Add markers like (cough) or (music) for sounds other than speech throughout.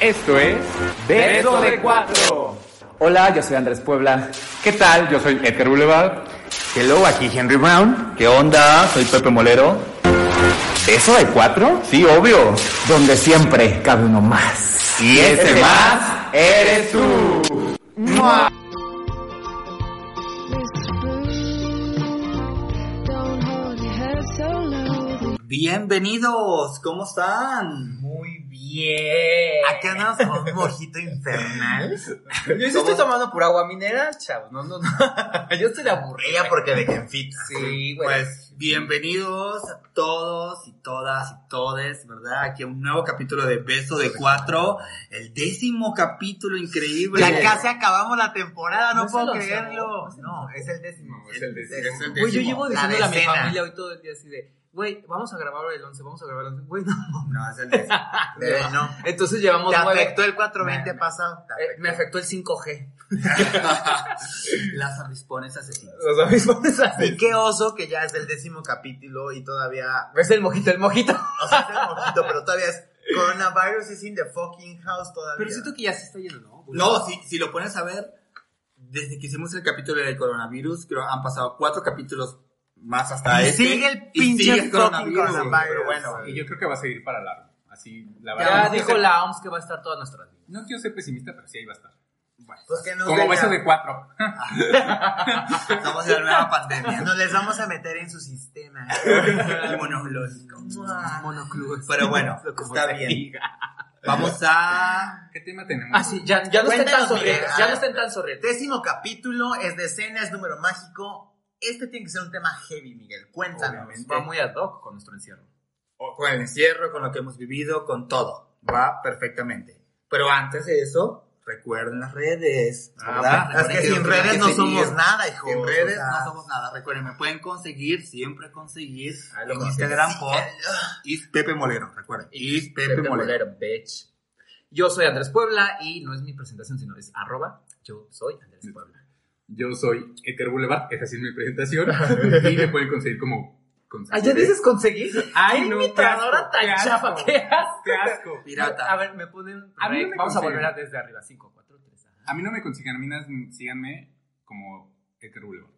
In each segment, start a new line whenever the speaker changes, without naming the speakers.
Esto es Beso de Cuatro. Hola, yo soy Andrés Puebla. ¿Qué tal? Yo soy Edgar Boulevard.
Hello, aquí Henry Brown. ¿Qué onda? Soy Pepe Molero.
¿Beso de cuatro?
Sí, obvio.
Donde siempre cabe uno más.
Y ese más eres tú. ¡Mua!
Bienvenidos, ¿cómo están?
Muy bien.
Acá andamos con un mojito infernal.
Yo sí estoy tomando pura agua mineral, chavos. No, no, no. (laughs) Yo estoy aburrida.
Porque de Genfita.
Sí, güey.
Pues bienvenidos a todos y todas y todes, ¿verdad? Aquí a un nuevo capítulo de Beso de Cuatro, el décimo capítulo increíble.
Ya casi acabamos la temporada, no,
No
puedo creerlo. No, es el décimo.
Es el décimo.
Es el
Güey, yo
décimo.
llevo
La
diciéndole a mi familia hoy todo el día así de, güey, vamos a grabar el 11, vamos a grabar el 11. Güey, no.
No, es el décimo. (laughs)
Eh,
no.
Entonces llevamos
¿Te afectó el 420
Me-
pasado?
Eh, me afectó el 5G. (laughs)
Las avispones asesinas.
Los avispones así.
Y qué oso que ya es el décimo capítulo y todavía
Es el mojito, el mojito.
O sea, es el mojito, pero todavía es coronavirus is in the fucking house todavía.
Pero siento que ya se está yendo, ¿no?
No, si, si lo pones a ver, desde que hicimos el capítulo del coronavirus, creo han pasado cuatro capítulos más hasta
Y
este.
sigue el
y
pinche
sigue el coronavirus.
coronavirus.
Pero bueno,
Y yo creo que va a seguir para largo. Así, la
Ya
verdad. no
dijo
ser-
la OMS que va a estar toda nuestra vida.
No quiero ser pesimista, pero sí ahí va a estar.
pues que nos
Como
den
beso
ya-
de cuatro. (laughs)
Estamos en la nueva (laughs) pandemia. Nos les vamos a meter en su sistema (laughs) inmunológico.
Monoclubes.
Pero bueno, está bien. Vamos a.
¿Qué tema tenemos?
Ah, sí, ya, ya no estén tan.
Miguel.
Ya no estén tan sorrientes.
Décimo capítulo es de escena, es número mágico. Este tiene que ser un tema heavy, Miguel. Cuéntanos.
Obviamente.
Va muy ad hoc con nuestro encierro.
O- con el encierro, con lo que hemos vivido, con todo. Va perfectamente. Pero antes de eso, recuerden las redes, ¿verdad?
pues,
es que sin redes no somos nada, hijo.
Sin
redes
o sea,
no somos nada. Recuerden, me pueden conseguir, siempre conseguir en
consigues.
Instagram por Is Pepe Molero, recuerden. Is Pepe,
Pepe
Molero.
Molero, bitch. Yo soy Andrés Puebla y no es mi presentación, sino es arroba. Yo soy Andrés Puebla.
Yo soy Edgar Boulevard, esa sí es mi presentación. y me pueden conseguir como.
Ah, ¿ya dices conseguir?
Ay,
¿Qué
no,
imitadora
qué
tan
asco,
chafa?
qué
¿Qué asco?
¡Qué asco!
Pirata.
A ver, me ponen.
A mí no me
Vamos a volver a desde arriba. 5, 4, 3.
A mí no me consigan, a mí nada, síganme como Edgar Boulevard.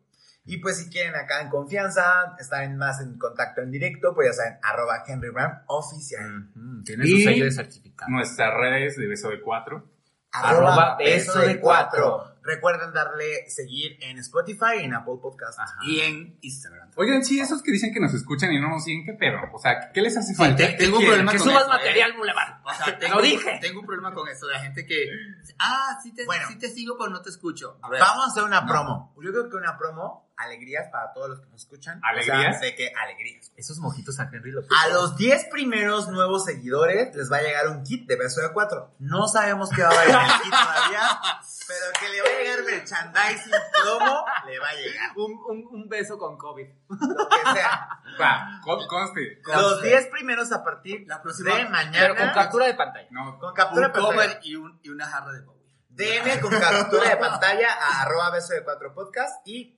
Y pues si quieren acá en confianza, estar en más en contacto en directo, pues ya saben, arroba Henry Brown oficial.
Tiene
Y-
su sello de certificado.
Nuestras redes de beso de cuatro.
Arroba beso de cuatro.
Recuerden darle seguir en Spotify, en Apple Podcasts
Ajá.
y en Instagram.
Oigan, sí, esos que dicen que nos escuchan y no nos siguen, ¿qué pedo? O sea, ¿qué les hace falta?
te-
¿Qué
tengo un
quieren?
problema
Que
con
subas
eso, ¿eh?
material, Boulevard.
O sea,
Lo dije.
Tengo un problema con eso, de la gente que, ah, sí te, Bueno. sí te sigo, pero no te escucho. A ver,
Vamos a hacer una
No.
promo. Yo creo que una promo, alegrías para todos los que nos escuchan.
¿Alegrías?
O sea, de que alegrías.
Esos mojitos a Henry lo
A los 10 primeros nuevos seguidores les va a llegar un kit de beso de cuatro. No sabemos qué va a haber en el kit todavía, pero que le va a llegar merchandising promo, le va a llegar.
un, un, un beso con COVID.
Lo que sea.
Va, con- conste.
Los 10 primeros a partir
La próxima-
de mañana.
Pero con captura de pantalla.
No,
con captura
un
de pantalla.
cover y, un, y una jarra de Bowie.
DM con captura de pantalla a arroba beso de cuatro podcast y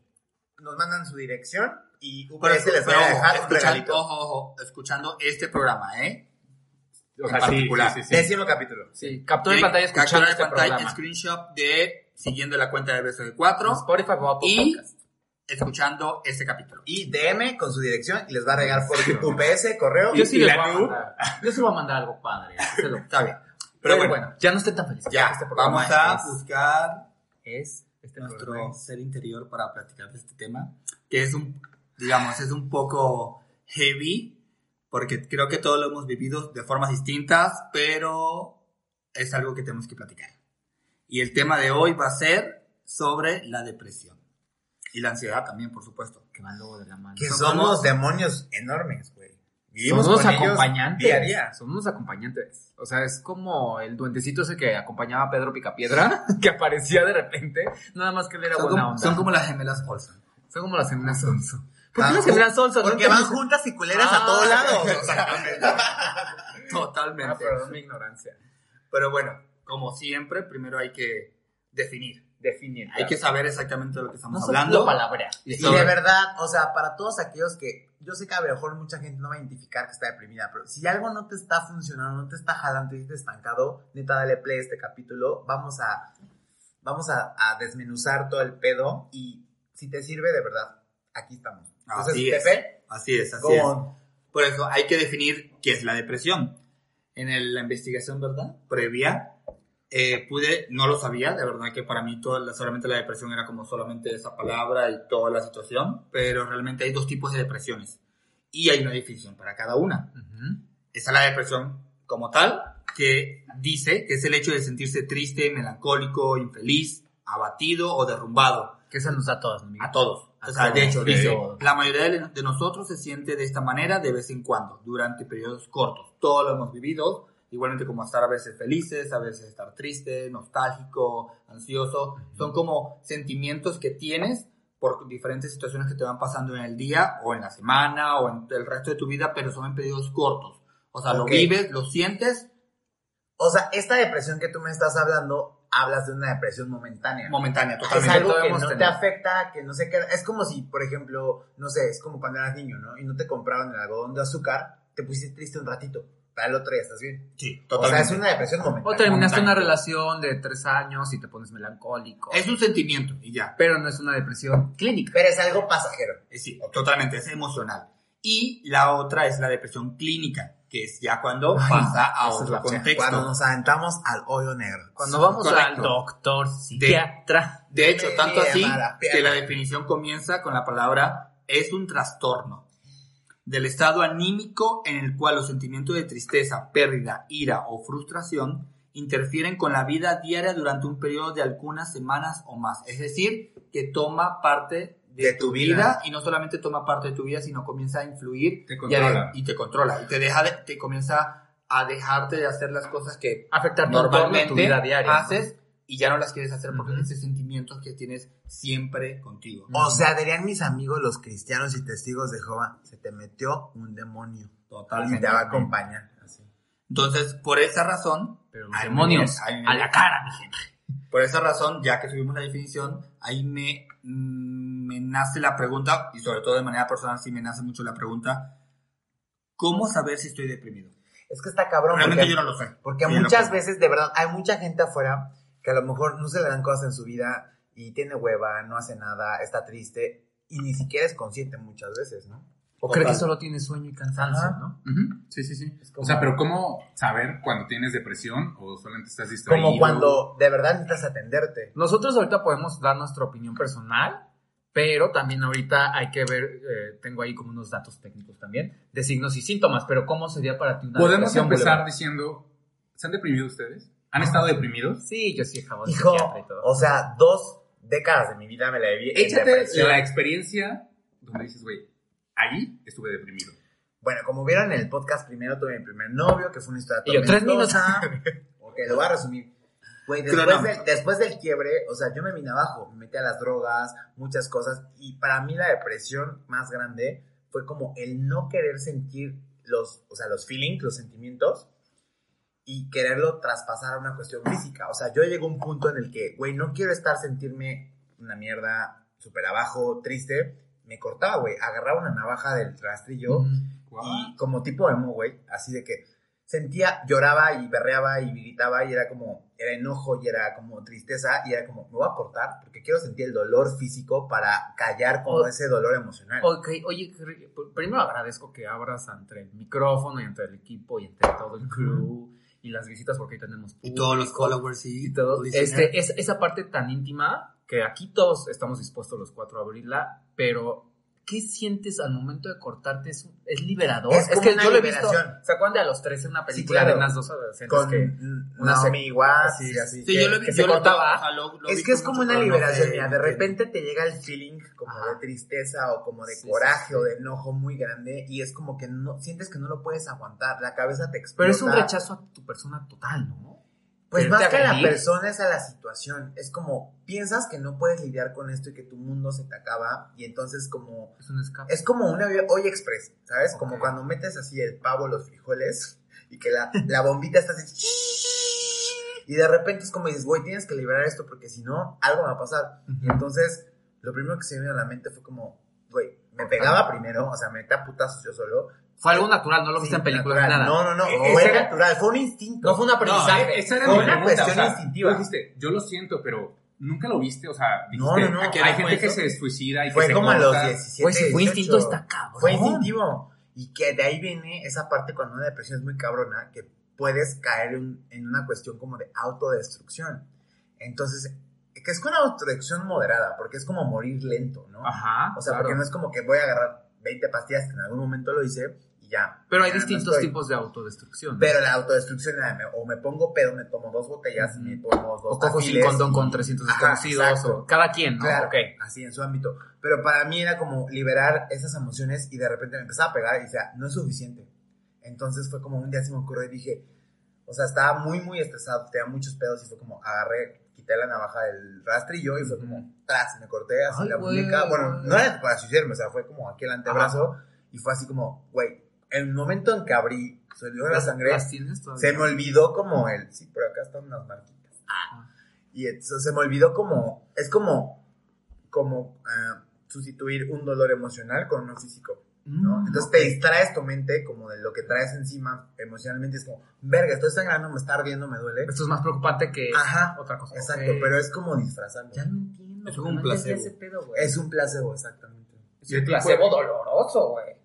nos mandan su dirección y
Pero,
UPS les va a dejar un
escuchando,
regalito.
ojo, ojo, escuchando este programa, ¿eh?
o sea,
en particular.
sí, sí, sí.
Décimo capítulo.
Sí, captura de pantalla escuchando
captura de
este
pantalla,
programa.
screenshot de siguiendo la cuenta de Beso de Cuatro
Spotify o Apple
y
Podcast.
escuchando este capítulo.
Y DM con su dirección y les va a regalar por UPS, correo.
Yo sí
¿Y
les
la
voy a mandar. Yo sí voy a mandar algo padre.
Está bien.
Pero
Pero
bueno,
bueno,
ya no estén tan felices.
ya,
Este
vamos a
es-
buscar
es este
nuestro
programa
ser interior para platicar de este tema, que es un, digamos, es un poco heavy, porque creo que todos lo hemos vivido de formas distintas, pero es algo que tenemos que platicar. Y el tema de hoy va a ser sobre la depresión. Y la ansiedad también, por supuesto.
que van luego de la mano.
Que
como-
los demonios enormes, güey. Vivimos
Somos
con ellos
acompañantes.
día a día.
Somos acompañantes. O sea, es como el duendecito ese que acompañaba a Pedro Picapiedra, (laughs) que aparecía de repente, nada más que él era
Son
buena
como,
onda.
son como las gemelas Olsen.
Son como las gemelas Olson. ¿Por qué
Ah,
las gemelas Olson?
Porque van juntas y culeras
Ah,
a todos lados. (laughs)
Exactamente.
Ah,
Totalmente.
perdón mi ignorancia.
Pero bueno, como siempre, primero hay que definir.
Definir.
Hay que saber exactamente de lo que estamos
no
hablando.
solo palabrear.
Y
Y de verdad, o sea, para todos aquellos que yo sé que a lo mejor mucha gente no va a identificar que está deprimida, pero si algo no te está funcionando, no te está jalando, te sientes estancado, neta, dale play a este capítulo. Vamos a, vamos a, a desmenuzar todo el pedo y si te sirve, de verdad, aquí estamos. Entonces,
Así es.
Pepe,
Así es, así es.
on.
Por eso hay que definir qué es la depresión. En el- la investigación, ¿verdad? Previa, eh, pude, no lo sabía, de verdad que para mí toda la- solamente la depresión era como solamente esa palabra y toda la situación, pero realmente hay dos tipos de depresiones y hay una definición para cada una.
Ujú.
Está la depresión como tal, que dice que es el hecho de sentirse triste, melancólico, infeliz, abatido o derrumbado.
Que esa nos da a
todos.
A
O sea, de
todos.
hecho, dice, la mayoría de, de nosotros se siente de esta manera de vez en cuando, durante periodos cortos. Todos lo hemos vivido, igualmente como estar a veces felices, a veces estar triste, nostálgico, ansioso. Son como sentimientos que tienes por diferentes situaciones que te van pasando en el día o en la semana o en el resto de tu vida, pero son en periodos cortos. O sea, lo
Ok.
vives, lo sientes
O sea, esta depresión que tú me estás hablando, hablas de una depresión momentánea.
momentánea,
Es
totalmente.
algo que
Podemos
no te afecta, que no se queda. Es como si, por ejemplo, no sé, es como cuando eras niño, ¿no? Y no te compraban el algodón de azúcar, te pusiste triste un ratito. Para el otro día estás bien.
Sí,
O
totalmente.
sea, es una depresión
O
momentánea.
terminaste una relación de tres años y te pones melancólico.
Es un sentimiento y ya.
Pero no es una depresión clínica.
Pero es algo pasajero.
Eh, Sí, totalmente, es emocional. Y la otra es la depresión clínica, que es ya cuando pasa a otro contexto.
Cuando nos aventamos al hoyo negro.
Cuando vamos
Correcto.
al doctor psiquiatra.
De hecho,
Me
tanto así
la
que la definición comienza con la palabra es un trastorno del estado anímico en el cual los sentimientos de tristeza, pérdida, ira o frustración interfieren con la vida diaria durante un periodo de algunas semanas o más. Es decir, que toma parte de,
De
tu
tu
vida.
vida.
y no solamente toma parte de tu vida, sino comienza a influir
Te
y a-
controla.
y te controla y te deja de- te comienza a dejarte de hacer las cosas que
Afectar
normalmente
tu vida diaria. ¿no?
haces y ya no las quieres hacer porque
Ujú.
es esos sentimientos que tienes siempre contigo.
O sea, dirían mis amigos, los cristianos y testigos de Jehová, se te metió un demonio. Y
Totalmente.
te va a acompañar. Así.
Entonces, por esa razón,
Pero los demonios
ay,
a la cara, mi gente.
por esa razón, ya que subimos la definición, ahí me, mm, me nace la pregunta, y sobre todo de manera personal sí me nace mucho la pregunta, ¿cómo saber si estoy deprimido?
Es que está cabrón.
Realmente
porque-
yo no lo sé.
Porque
Sí,
muchas
lo-
veces, de verdad, hay mucha gente afuera que a lo mejor no se le dan cosas en su vida y tiene hueva, no hace nada, está triste y ni siquiera es consciente muchas veces, ¿no?
O cree que solo tiene sueño y cansancio,
Ajá.
¿no?
Sí, sí, sí.
como-
O sea, pero ¿cómo saber cuando tienes depresión o solamente estás distraído?
Como cuando de verdad necesitas atenderte.
Nosotros ahorita podemos dar nuestra opinión personal, pero también ahorita hay que ver, eh, tengo ahí como unos datos técnicos también, de signos y síntomas, pero ¿cómo sería para ti una
Podemos
depresión,
empezar
Boulevard?
diciendo, ¿se han deprimido ustedes? ¿Han estado deprimidos?
Sí, yo sí, jabón
Hijo,
y todo.
o sea, dos décadas de mi vida me la viví en
Échate
depresión.
la experiencia donde dices, güey, allí estuve deprimido.
Bueno, como vieron en el podcast primero, tuve mi primer novio, que fue una historia
Y yo, tres
tormentosa. (laughs) ok, lo voy a resumir. Güey, después, del- después del quiebre, o sea, yo me vine abajo, me metí a las drogas, muchas cosas, y para mí la depresión más grande fue como el no querer sentir los, o sea, los feelings, los sentimientos, y quererlo traspasar a una cuestión física. O sea, yo llegué a un punto en el que, güey, no quiero estar sentirme una mierda, súper abajo, triste. Me cortaba, güey, agarraba una navaja del rastrillo y como tipo emo, güey, así de que sentía, lloraba y berreaba y gritaba y era como, era enojo y era como tristeza y era como, me voy a cortar porque quiero sentir el dolor físico para callar como
O-
ese dolor emocional.
Ok, oye, primero agradezco que abras entre el micrófono y entre el equipo y entre todo el crew y las visitas porque ahí tenemos
Y todos los followers y,
y todo. Este, es, esa parte tan íntima que aquí todos estamos dispuestos los cuatro a abrirla, pero ¿qué sientes al momento de cortarte? ¿Es, es liberador?
Es
que
una
yo lo he visto. ¿Se acuerdan de a los 13 una película
claro.
de unas dos adolescentes
Con
que una
Watts
sí,
y así.
Sí,
que-
yo lo vi.
que
yo
se
lo-
cortaba.
ajá, lo- lo
Es
vi
que es como una liberación, mira, de repente te llega el feeling como
Ajá.
de tristeza o como de
Sí, sí,
coraje
sí.
o de enojo muy grande y es como que no sientes que no lo puedes aguantar, la cabeza te explota.
Pero es un rechazo a tu persona total, ¿no?
Pues más que a la persona es a la situación, es como piensas que no puedes lidiar con esto y que tu mundo se te acaba y entonces como
Es un escape.
es como una olla express, ¿sabes? Como cuando metes así el pavo, los frijoles y que la, la bombita está así y de repente es como dices, güey, tienes que liberar esto porque si no, algo va a pasar. Y entonces, lo primero que se me vino a la mente fue como, güey, me pegaba primero, o sea, me metía putazos yo solo.
Fue algo natural, no lo
Sí,
viste en películas
natural.
nada.
No, no, no,
Eh,
fue
era-
natural, fue un instinto.
No fue un aprendizaje.
No, esa era
Fue
mi
una
pregunta,
cuestión
o sea,
instintiva.
dijiste, yo lo siento, pero nunca lo viste, o sea,
No,
dijiste,
no, no.
"Aquí
¿A qué
hay gente que se suicida y que
Fue
se
como a los
corta".
17,
Güey, si fue
18.
instinto, está cabrón.
Fue instintivo. Y que de ahí viene esa parte cuando una depresión es muy cabrona, que puedes caer en, en una cuestión como de autodestrucción. Entonces, que es con una autodestrucción moderada, porque es como morir lento, ¿no?
Ajá.
o sea,
claro.
porque no es como que voy a agarrar 20 pastillas, que en algún momento lo hice, ya.
Pero hay
no
distintos
estoy.
tipos de autodestrucción. ¿no?
Pero la autodestrucción o me pongo pedo, me tomo dos botellas,
Ujú.
me pongo dos
o cojo sin condón
y-
con 300
Ajá,
desconocidos.
exacto.
o cada quien, ¿no?
Claro,
Ok.
así en su ámbito. Pero para mí era como liberar esas emociones y de repente me empezaba a pegar y decía, no es suficiente. Entonces fue como un día se me ocurrió y dije, o sea, estaba muy, muy estresado, tenía muchos pedos y fue como agarré, quité la navaja del rastrillo y fue como, tras, me corté así
Ay,
la muñeca. Bueno, no era para suicidarme, o sea, fue como aquí el antebrazo y fue así como, güey, el momento en que abrí, salió la
¿Las-
sangre, se me olvidó como el, sí, por acá están unas marquitas. Y entonces se me olvidó como, es como, como ah, sustituir un dolor emocional con uno físico, ¿no?
Mm,
Entonces te distraes tu mente como de lo que traes encima emocionalmente, es como, verga, estoy sangrando, me está ardiendo, me duele.
Esto es más preocupante que
Ajá,
otra cosa.
exacto, pero es como disfrazarlo.
Ya lo entiendo.
Es un
no
placebo.
ese pedo, güey.
Es un placebo, exactamente.
¿Y el
placebo doloroso, güey.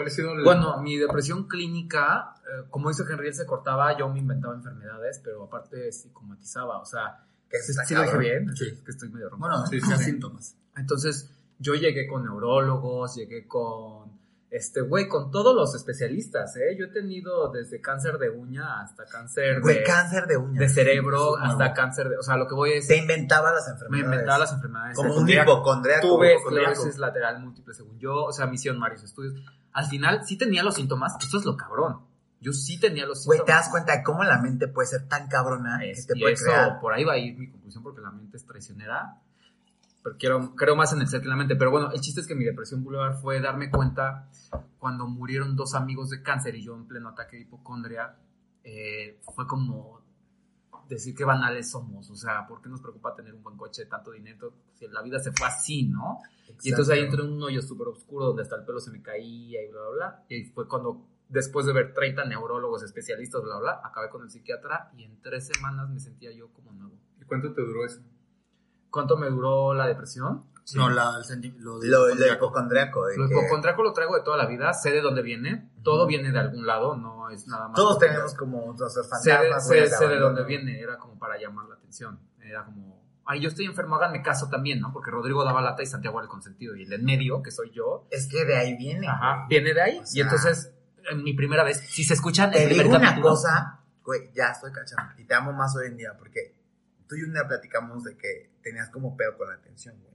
¿Cuál ha sido el...?
Bueno, mi depresión clínica, eh, como dice Henry, se cortaba, yo me inventaba enfermedades, pero aparte psicomatizaba, o sea,
Que
sí,
está
sí lo dije bien,
Sí.
es que estoy medio ronco.
Bueno,
Sí,
sí,
sí.
síntomas.
Entonces, yo llegué con neurólogos, llegué con, este, güey, con todos los especialistas, ¿eh? Yo he tenido desde cáncer de uña hasta cáncer
Güey,
de,
cáncer de uñas.
de cerebro,
es
hasta cáncer de, o sea, lo que voy es,
Se inventaba las
me
enfermedades.
inventaba las enfermedades.
Como un hipocondriaco.
Tuve esclerosis lateral múltiple, según yo, o sea, me hicieron varios estudios. Al final, sí tenía los síntomas, esto es lo cabrón. Yo sí tenía los
Güey,
síntomas.
te das cuenta de cómo la mente puede ser tan cabrona
Es-
que te
y
puede
eso,
crear.
por ahí va a ir mi conclusión porque la mente es traicionera. Pero quiero, creo más en el ser que en la mente. Pero bueno, el chiste es que mi depresión boulevard fue darme cuenta cuando murieron dos amigos de cáncer y yo en pleno ataque de hipocondria. eh, fue como decir qué banales somos. O sea, ¿por qué nos preocupa tener un buen coche, tanto dinero? Si la vida se fue así, ¿no? Y entonces ahí entré en un hoyo súper oscuro donde hasta el pelo se me caía y bla, bla, bla. Y fue cuando, después de ver 30 neurólogos, especialistas, bla, bla, acabé con el psiquiatra y en tres semanas me sentía yo como nuevo.
¿Y cuánto te duró eso?
¿Cuánto me duró la depresión?
No, la, el lo de
Lo, lo
hipocondriaco.
de
Lo
que
hipocondriaco lo traigo de toda la vida, sé de dónde viene, todo viene de algún lado, no es nada más.
Todos tenemos como
sé, de-
fantasmas.
sé- de
abandono.
dónde viene, era como para llamar la atención. Era como, ay, yo estoy enfermo, háganme caso también, ¿no? Porque Rodrigo daba lata y Santiago era el consentido. Y el en medio, que soy yo,
Es que de ahí viene.
Ajá, viene de ahí.
O
y entonces, en mi primera vez, si se escuchan
Te
el primer
digo una
capítulo,
cosa, güey, ya estoy cachando. Y te amo más hoy en día porque tú y un día platicamos de que tenías como pedo con la atención, güey.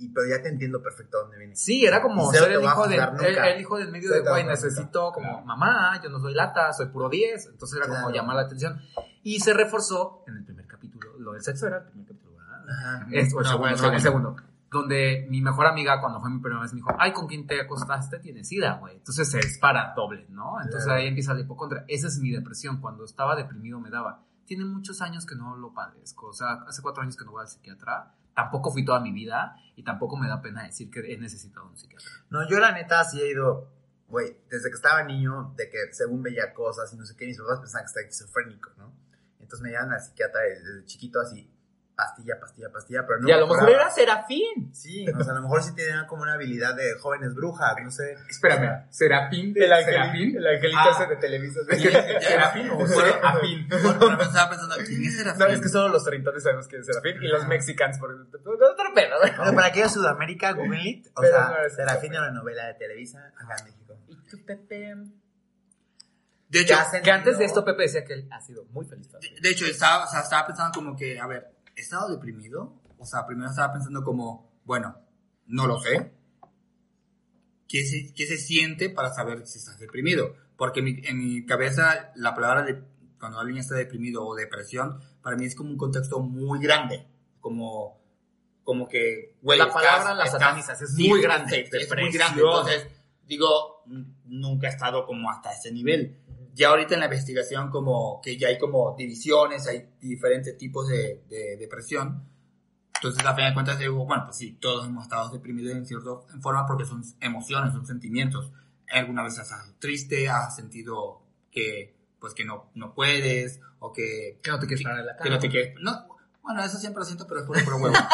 Y pero ya te entiendo perfecto dónde viene.
Sí, era como ser el
va a
hijo, de,
juzgar
el,
nunca.
el hijo del medio de, güey, necesito
nunca.
como
Claro.
mamá, yo no soy lata, soy puro 10. Entonces era como
Claro.
llamar la atención. Y se reforzó en el primer capítulo. Lo del sexo era el primer capítulo, ¿verdad?
Ajá.
Es, o el
No,
segundo,
bueno,
el segundo, el
segundo.
segundo. Donde mi mejor amiga, cuando fue mi primera vez, me dijo, ay, ¿con quién te acostaste? Tienes sida, güey. Entonces se dispara doble, ¿no? Entonces
Claro.
ahí empieza la hipocondria. Esa es mi depresión. Cuando estaba deprimido me daba. Tiene muchos años que no lo padezco. O sea, hace cuatro años que no voy al psiquiatra. Tampoco fui toda mi vida y tampoco me da pena decir que he necesitado un psiquiatra.
No, yo la neta sí he ido, güey, desde que estaba niño, de que según veía cosas y no sé qué, mis papás pensaban que estaba esquizofrénico, ¿no? Entonces me llevan al psiquiatra desde chiquito así, pastilla, pastilla, pastilla, pero no.
y a lo mejor era Serafín.
Sí, o sea, a lo mejor sí tenía como una habilidad de jóvenes brujas, no sé.
Espérame, Serafín de
El,
Serafín.
el angelito
Ah.
ese de Televisa.
Serafín o Serafín.
Bueno, pero estaba pensando, ¿quién es Serafín?
No, es que solo los treintones sabemos que es Serafín y los mexicanos por otro pedo.
Bueno, para aquellos Sudamérica, Google it. O
Pero
sea, Serafín era una novela de Televisa acá en México.
¿Y tú, Pepe?
De hecho,
Que antes de esto Pepe decía que él ha sido muy feliz.
de, de hecho estaba, o sea, estaba pensando como que, a ver, ¿he estado deprimido? O sea, primero estaba pensando como, bueno, no lo sé. ¿Qué se, qué se siente para saber si estás deprimido? Porque en mi, en mi cabeza la palabra de cuando alguien está deprimido o depresión, para mí es como un contexto muy grande. Como, como que, güey,
La palabra la satanizas, es muy grande,
Es, muy grande. Entonces, digo, nunca he estado como hasta ese nivel. Ya ahorita en la investigación como que ya hay como divisiones, hay diferentes tipos de, de depresión. Entonces, a fin de cuentas, digo, bueno, pues sí, todos hemos estado deprimidos en cierta forma porque son emociones, son sentimientos. Alguna vez has estado triste, has sentido que, pues, que no, no puedes, o que,
Que no te quieres parar de la
que
cama.
no te quieres, no, bueno, eso siempre lo siento, pero es puro, puro huevo. (laughs)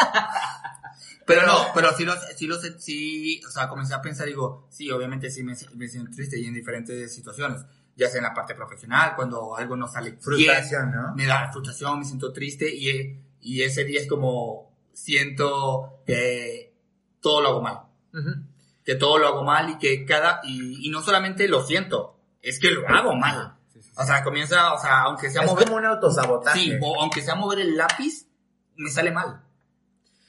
Pero no, pero sí lo, sí lo, sí, o sea, comencé a pensar, digo, sí, obviamente sí me, me siento triste y en diferentes situaciones, ya sea en la parte profesional, cuando algo no sale bien,
Frustración, ¿no?
me da frustración, me siento triste y, y ese día es como siento que todo lo hago mal, que todo lo hago mal y que cada, y, y no solamente lo siento, es que lo hago mal. O sea, comienza, o sea, aunque sea
Es
mover,
como un autosabotaje.
sí, o aunque sea mover el lápiz, me sale mal.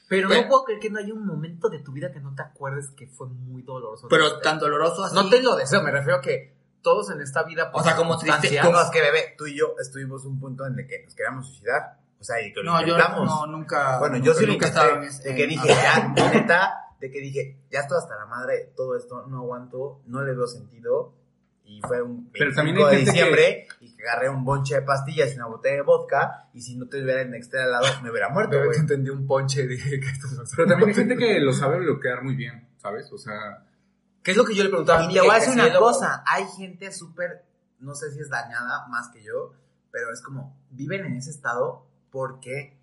Pero no puedo creer que no haya un momento de tu vida que no te acuerdes que fue muy doloroso.
Pero tan doloroso así.
No te lo deseo, me refiero a que todos en esta vida... por
O sea, como triste,
Como es que, bebé, tú y yo estuvimos un punto en el que nos queríamos suicidar. O sea, y que lo
No, yo
intentamos.
no, nunca.
Bueno,
nunca-
yo sí lo
estaba en ese-
De que dije, ya, (laughs) neta, de que dije, ya estoy hasta la madre, todo esto, no aguanto, no le veo sentido. Y fue un
Pero
25
también hay
de
gente que-
diciembre y que agarré un bonche de pastillas y una botella de vodka. Y si no te hubiera en extra al lado, me hubiera muerto, güey.
entendí un ponche y dije que esto es
Pero también hay gente que lo sabe bloquear muy bien, ¿sabes? O sea,
¿Qué es lo que yo le preguntaba a
Y te voy a decir una cosa, hay gente súper, no sé si es dañada más que yo, pero es como, viven en ese estado porque,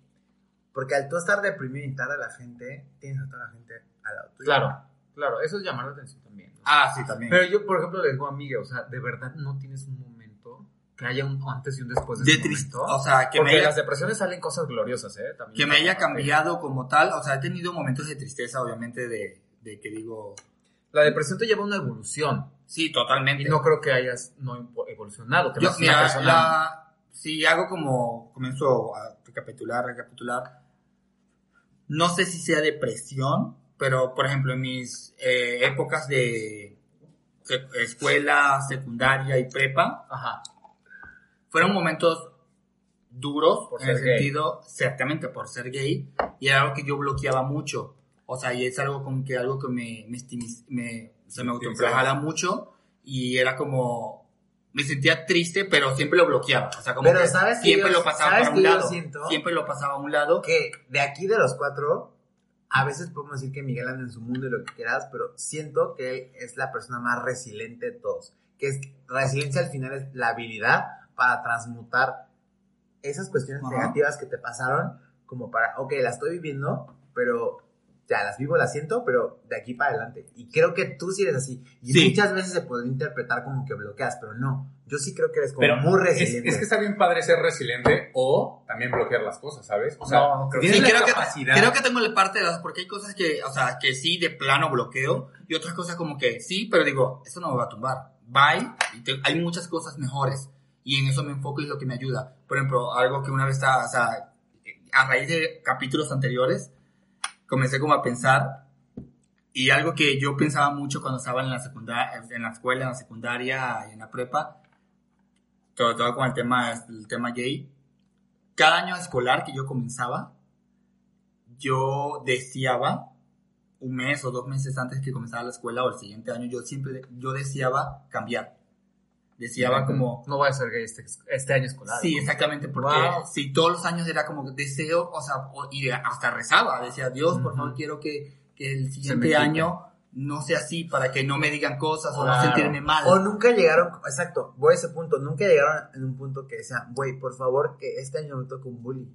porque al tú estar deprimido y estar a la gente, tienes a toda la gente al lado tuyo.
Claro, claro, eso es llamar la atención también. ¿no?
Ah, sí, también.
Pero yo, por ejemplo, le digo a Miguel, o sea, de verdad no tienes un momento que haya un antes y un después de,
de triste. O sea, que
Porque
me, haya,
las depresiones salen cosas gloriosas, ¿eh? También
que me haya cambiado como tal. O sea, he tenido momentos de tristeza, obviamente, de, de que digo.
La depresión te lleva a una evolución.
Sí, totalmente.
Y no creo que hayas no evolucionado. Que
Yo, mira,
persona-
la, si hago como, comienzo a recapitular, recapitular, no sé si sea depresión, pero por ejemplo en mis eh, épocas de sec- escuela, secundaria y prepa,
Ajá.
fueron momentos duros
Por
en el
gay.
sentido, ciertamente por ser gay, y era algo que yo bloqueaba mucho. O sea, y es algo como que algo que me, me, me- se me autoinflajaba mucho, y era como, me sentía triste, pero siempre lo bloqueaba. O sea, como
Pero
que
¿sabes
siempre
yo-
lo pasaba
sabes
para un lado.
siento?
Siempre lo pasaba a un lado.
Que de aquí de los cuatro, a veces podemos decir que Miguel anda en su mundo y lo que quieras, pero siento que él es la persona más resiliente de todos. Que es, resiliencia al final es la habilidad para transmutar esas cuestiones
Ajá.
negativas que te pasaron como para, ok, las estoy viviendo, pero ya las vivo, las siento, pero de aquí para adelante. Y creo que tú sí eres así. Y
Sí.
muchas veces se puede interpretar como que bloqueas, pero no. Yo sí creo que eres como
pero
muy
es,
resiliente.
es que está bien padre ser resiliente o también bloquear las cosas, ¿sabes? O sea,
No, creo
Sí,
la
creo que,
capacidad.
creo que tengo la parte de las, porque hay cosas que, o sea, que sí de plano bloqueo y otras cosas como que sí, pero digo, eso no me va a tumbar. Bye. Y te- hay muchas cosas mejores y en eso me enfoco y es lo que me ayuda. Por ejemplo, algo que una vez estaba, o sea, a raíz de capítulos anteriores, comencé como a pensar y algo que yo pensaba mucho cuando estaba en la secundaria, en la escuela, en la secundaria y en la prepa, sobre todo con el tema, el tema gay, cada año escolar que yo comenzaba, yo deseaba, un mes o dos meses antes que comenzara la escuela o el siguiente año, yo siempre, yo deseaba cambiar. Deseaba como,
No voy a ser gay este, este año escolar.
sí, exactamente, porque
Wow.
si todos los años era como deseo, o sea, y hasta rezaba, decía, Dios, por favor, quiero que, que el siguiente año no sea así, para que no me digan cosas o no
Claro.
sentirme mal.
O nunca llegaron, exacto, voy a ese punto, nunca llegaron en un punto que decían, güey, por favor, que este año me toque un bully.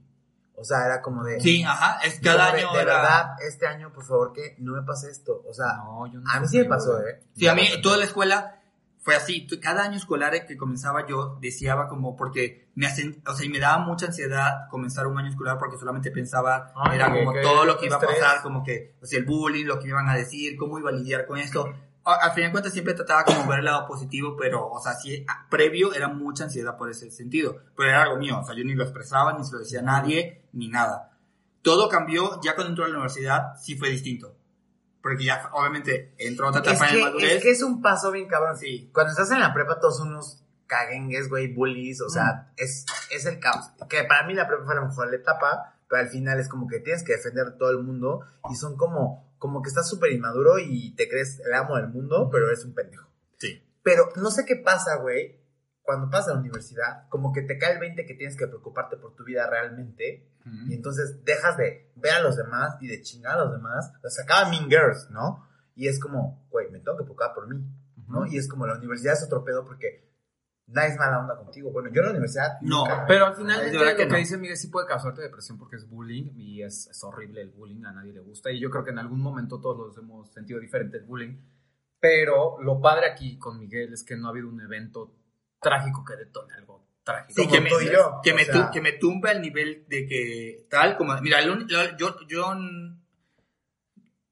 O sea, era como de...
Sí, ajá, es cada
de,
año
de
era-
verdad, este año, por favor, que no me pase esto. O sea,
No, yo no
a mí sí me pasó. ¿eh?
Sí, a mí toda la escuela fue así. Cada año escolar que comenzaba yo deseaba como porque me hacen, o sea, y me daba mucha ansiedad comenzar un año escolar porque solamente pensaba
Ay,
era como todo lo que iba a pasar, como que, o sea, el bullying, lo que me iban a decir, cómo iba a lidiar con esto. A- Al final de cuentas siempre trataba como ver el lado positivo, pero, o sea, sí, a- previo era mucha ansiedad por ese sentido, pero era algo mío, o sea, yo ni lo expresaba, ni se lo decía a nadie, ni nada. Todo cambió, ya cuando entró a la universidad, sí fue distinto. Porque ya, obviamente, entró a otra
Es
etapa de madurez.
es que es un paso bien cabrón.
Sí.
Cuando estás en la prepa, todos son unos caguengues, güey, bullies, o
Mm.
sea, es, es el caos. Que para mí la prepa fue la mejor etapa, pero al final es como que tienes que defender a todo el mundo y son como, como que estás súper inmaduro y te crees el amo del mundo, pero eres un pendejo.
Sí.
Pero no sé qué pasa, güey, cuando pasas a la universidad, como que te cae el 20 que tienes que preocuparte por tu vida realmente y entonces dejas de ver a los demás y de chingar a los demás. O sea, acaba Mean Girls, ¿no? Y es como, güey, me tengo que preocupar por mí, ¿no? Y es como la universidad es otro pedo porque nadie es mala onda contigo. Bueno, yo en la universidad...
No,
nunca-
Pero al final,
de verdad
que,
que no.
dice Miguel sí puede causarte depresión porque es bullying y es, es horrible el bullying, a nadie le gusta. Y yo creo que en algún momento todos los hemos sentido diferente el bullying. Pero lo padre aquí con Miguel es que no ha habido un evento trágico que detone algo trágico.
Sí, que me,
y yo,
que, me
sea.
que me tumba el nivel de que tal como mira un- lo- yo yo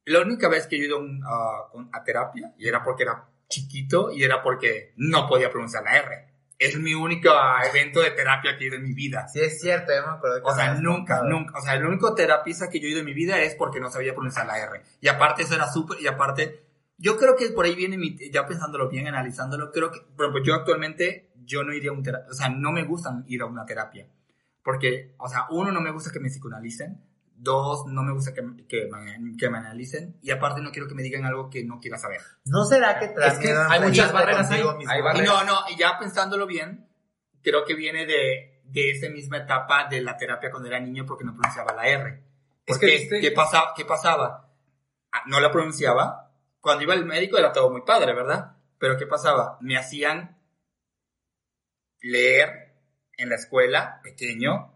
la única vez que yo he ido a, a- terapia y era porque era chiquito y era porque no podía pronunciar la R es mi único evento de terapia que he ido en mi vida
Sí, es cierto, yo me acuerdo que
o sea, nunca,
contado.
nunca, o sea, el único terapista que yo he ido en mi vida es porque no sabía pronunciar la R. Y aparte eso era súper, y aparte, yo creo que por ahí viene mi, ya pensándolo bien, analizándolo, creo que, por ejemplo, yo actualmente, yo no iría a un terapia, o sea, no me gusta ir a una terapia. Porque, o sea, uno, no me gusta que me psicoanalicen. Dos, no me gusta que, que, me, que me analicen. Y aparte, no quiero que me digan algo que no quiera saber.
¿No será que
Es que hay muchas barreras ahí, hay
Y
barreras.
no, no, y ya pensándolo bien, creo que viene de, de esa misma etapa de la terapia cuando era niño porque no pronunciaba la R.
Es
Porque,
que viste-
¿qué, pasaba, ¿Qué pasaba? Ah, No la pronunciaba. Cuando iba al médico era todo muy padre, ¿verdad? Pero ¿qué pasaba? Me hacían leer en la escuela, pequeño,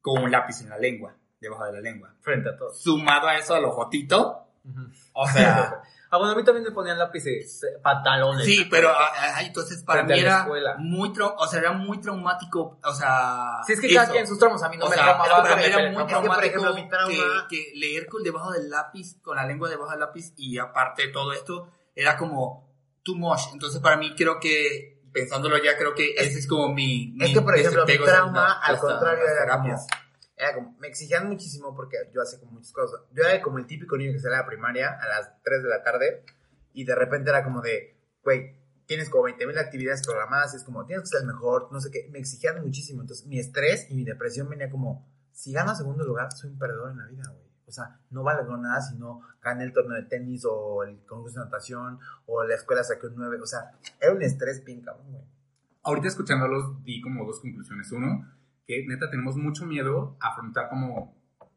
con un lápiz en la lengua, debajo de la lengua.
Frente a todos.
Sumado a eso, al ojotito,
Ujú.
o sea... (laughs)
Ah, bueno, a mí también me ponían lápices, eh, pantalones.
Sí, pero ah, ah, entonces para mí era muy, o sea, era muy traumático, o sea...
Sí, es que cada
eso.
quien sus tramos, a mí no
o
me
sea,
traumaba.
para mí era muy
es que, por
traumático
ejemplo, mi trauma-
que, que leer con debajo del lápiz, con la lengua debajo del lápiz y aparte de todo esto, era como too much. Entonces para mí creo que, pensándolo ya, creo que ese es como mi...
Es
mi
que, por ejemplo, mi trauma, al contrario, era como. Era como, me exigían muchísimo porque yo hacía como muchas cosas. Yo era como el típico niño que sale a la primaria a las 3 de la tarde y de repente era como de, güey, tienes como 20 mil actividades programadas y es como, tienes que ser mejor, no sé qué. Me exigían muchísimo. Entonces, mi estrés y mi depresión venía como, si gano segundo lugar, soy un perdedor en la vida, güey. O sea, no valgo nada si no gané el torneo de tenis o el concurso de natación o la escuela saqué un 9. O sea, era un estrés bien cabrón, güey.
Ahorita escuchándolos di como dos conclusiones. Uno, que neta tenemos mucho miedo a afrontar como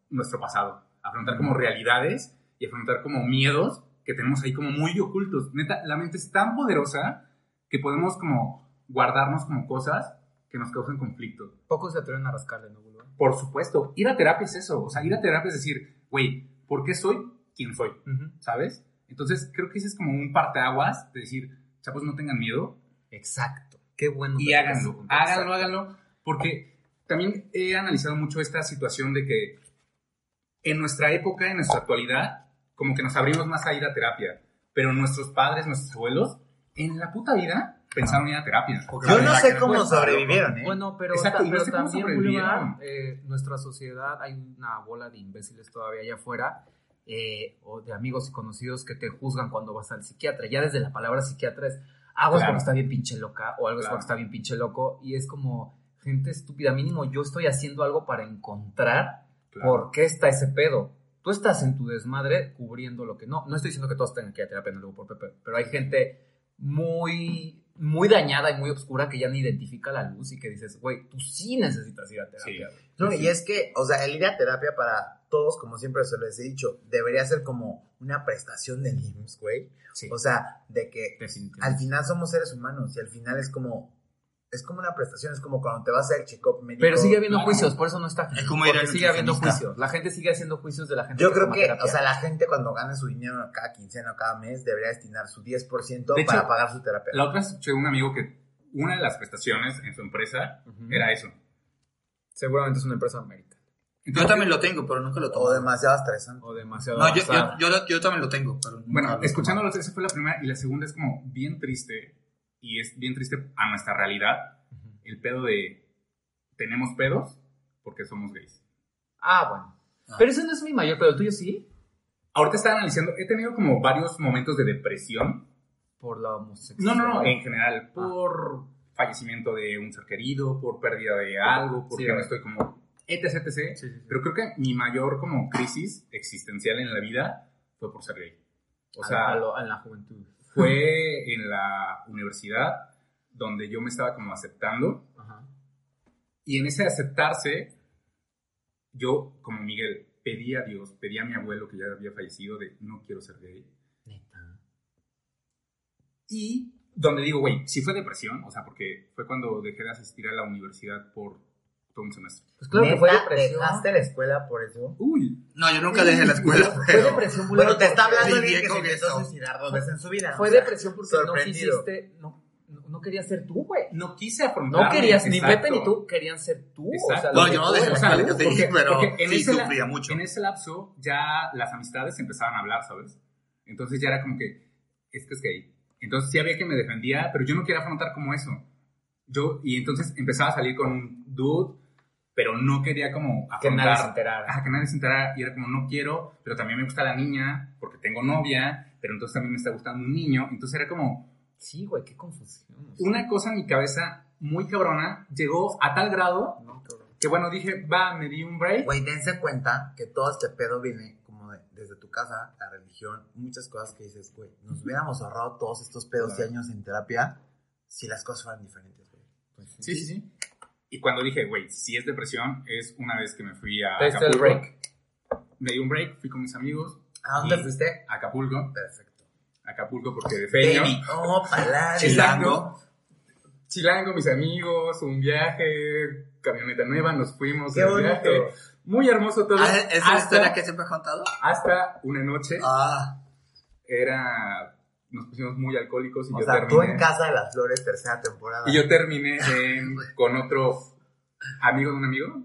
nuestro pasado, afrontar como realidades y afrontar como miedos que tenemos ahí como muy ocultos. Neta, la mente es tan poderosa que podemos como guardarnos como cosas que nos causan conflicto.
Pocos se atreven a rascarle, ¿no?
Por supuesto, ir a terapia es eso. O sea, ir a terapia es decir, güey, ¿por qué soy quien soy? ¿Sabes? Entonces, creo que ese es como un parteaguas de decir, chavos, no tengan miedo,
Exacto. Qué bueno.
y háganlo, háganlo, háganlo, porque también he analizado mucho esta situación de que en nuestra época, en nuestra actualidad, como que nos abrimos más a ir a terapia, pero nuestros padres, nuestros abuelos, en la puta vida pensaron ir a terapia.
Yo no sé cómo sobrevivieron, ¿eh?
Bueno, pero,
Exacto, y no
pero
sé
también. Boulevard, eh, nuestra sociedad, hay una bola de imbéciles todavía allá afuera, eh, o de amigos y conocidos que te juzgan cuando vas al psiquiatra. Ya desde la palabra psiquiatra es, algo es porque está bien pinche loca, o algo es porque está bien pinche loco, y es como, gente estúpida, mínimo yo estoy haciendo algo para encontrar
Claro.
por qué está ese pedo. Tú estás en tu desmadre cubriendo lo que no. No estoy diciendo que todos tengan que ir a terapia, no lo digo por Pepe, pero hay gente muy, muy dañada y muy oscura que ya no identifica la luz y que dices, güey, tú sí necesitas ir a terapia.
Sí.
güey".
No, y es que, o sea, el ir a terapia para todos, como siempre se les he dicho, debería ser como una prestación del IMSS, güey.
Sí,
O sea, de que al final somos seres humanos y al final es como, es como una prestación, es como cuando te vas a hacer el check-up médico.
Pero sigue habiendo juicios, por eso no está.
Es como ir
Porque sigue habiendo juicios. La gente sigue haciendo juicios de la gente.
Yo
que
creo que,
terapia.
o sea, la gente cuando gana su dinero cada quincena o cada mes debería destinar su 10%
De hecho,
para pagar su terapia.
La otra vez escuché un amigo que una de las prestaciones en su empresa era eso.
Seguramente es una empresa americana.
Yo también lo tengo, pero nunca lo tomo.
O demasiado estresante.
O demasiado.
No, yo, yo, yo, yo también lo tengo, pero
Bueno,
lo he
escuchándolos, esa fue la primera. Y la segunda es como bien triste. Y es bien triste a nuestra realidad. El pedo de. Tenemos pedos porque somos gays.
Ah, bueno.
Ah.
Pero ese no es mi mayor pedo. ¿El tuyo sí?
Ahorita estaba analizando. He tenido como varios momentos de depresión.
Por la homosexualidad.
No, no, no. En general. Por fallecimiento de un ser querido. Por pérdida de algo. Porque
Sí,
no estoy como. Etc, etc.
Sí, sí, sí.
Pero creo que mi mayor como crisis existencial en la vida fue por ser gay. O
A-
sea,
a lo- en la juventud.
Fue en la universidad donde yo me estaba como aceptando
Ajá.
y en ese aceptarse yo como Miguel pedí a Dios, pedí a mi abuelo que ya había fallecido de no quiero ser gay
Neta.
y donde digo, güey, si fue depresión, o sea, porque fue cuando dejé de asistir a la universidad por todo un semestre.
Pues claro que fue depresión.
¿Dejaste la escuela por eso?
Uy,
No, yo nunca dejé la escuela, (laughs)
Fue
pero...
depresión,
Bueno,
Bulero,
te está hablando alguien que se intentó
eso.
suicidar dos veces en su vida.
Fue
o sea,
depresión porque no quisiste. No, no, querías ser tú, güey.
no quise afrontar.
No querías, ni Pepe ni tú querían ser tú. O sea,
Exacto.
No, yo no dejé la
eras.
escuela, yo te dije, pero
porque en
sí
ese la-
sufría mucho.
En ese lapso ya las amistades empezaban a hablar, ¿sabes? Entonces ya era como que, este es gay. Entonces sí había que me defendía, pero yo no quería afrontar como eso. Yo, y entonces empezaba a salir con un dude, pero no quería como
Que
afrontar.
nadie se enterara.
Ajá, que nadie se enterara. Y era como, no quiero, pero también me gusta la niña, porque tengo novia, pero entonces también me está gustando un niño. Entonces era como
Sí, güey, qué confusión.
una cosa en mi cabeza muy cabrona. Llegó a tal grado
No,
que, bueno, dije, va, me di un break.
Güey, dense cuenta que todo este pedo viene como de- desde tu casa, la religión, muchas cosas que dices, güey, nos hubiéramos ahorrado todos estos pedos y
Claro.
años en terapia si las cosas fueran diferentes, güey.
Pues
Sí, sí, sí. Y cuando dije, güey, si es depresión, es una vez que me fui a
diste el
Acapulco.
break.
Me di un break, fui con mis amigos
¿A dónde fuiste?
a Acapulco.
Perfecto.
Acapulco porque de feño.
Baby, oh, palabra. (laughs)
Chilango. Chilango, mis amigos, un viaje, camioneta nueva, nos fuimos
Qué bonito.
viaje. Muy hermoso todo.
Ah, ¿Esa es la historia que siempre he contado?
hasta una noche
Ah,
era nos pusimos muy alcohólicos y
O
yo
sea,
terminé
tú en Casa de las Flores, tercera temporada.
y yo terminé en- con otro amigo de un amigo,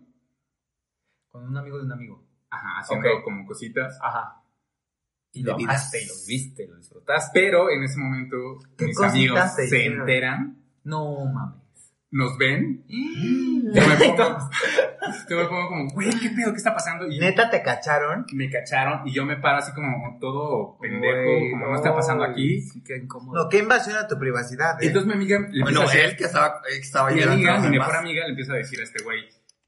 Con un amigo de un amigo.
ajá, haciendo como cositas.
Ajá.
Y
lo amaste,
viste,
lo viste, lo disfrtaste.
Pero en ese momento
¿Qué
mis amigos se
hicieron?
enteran,
No mames.
Nos ven, yo me pongo, (laughs) (laughs) yo me pongo como, güey, ¿qué pedo? ¿Qué está pasando? Y
Neta te cacharon.
me cacharon y yo me paro así como todo pendejo,
Güey,
como no está pasando aquí.
Sí, qué incómodo.
No, qué invasión a tu privacidad.
Y
¿eh?
entonces mi amiga le
bueno,
empieza a
él
decir,
que estaba, él que estaba
mi amiga, mi mejor amiga le empieza a decir a este güey,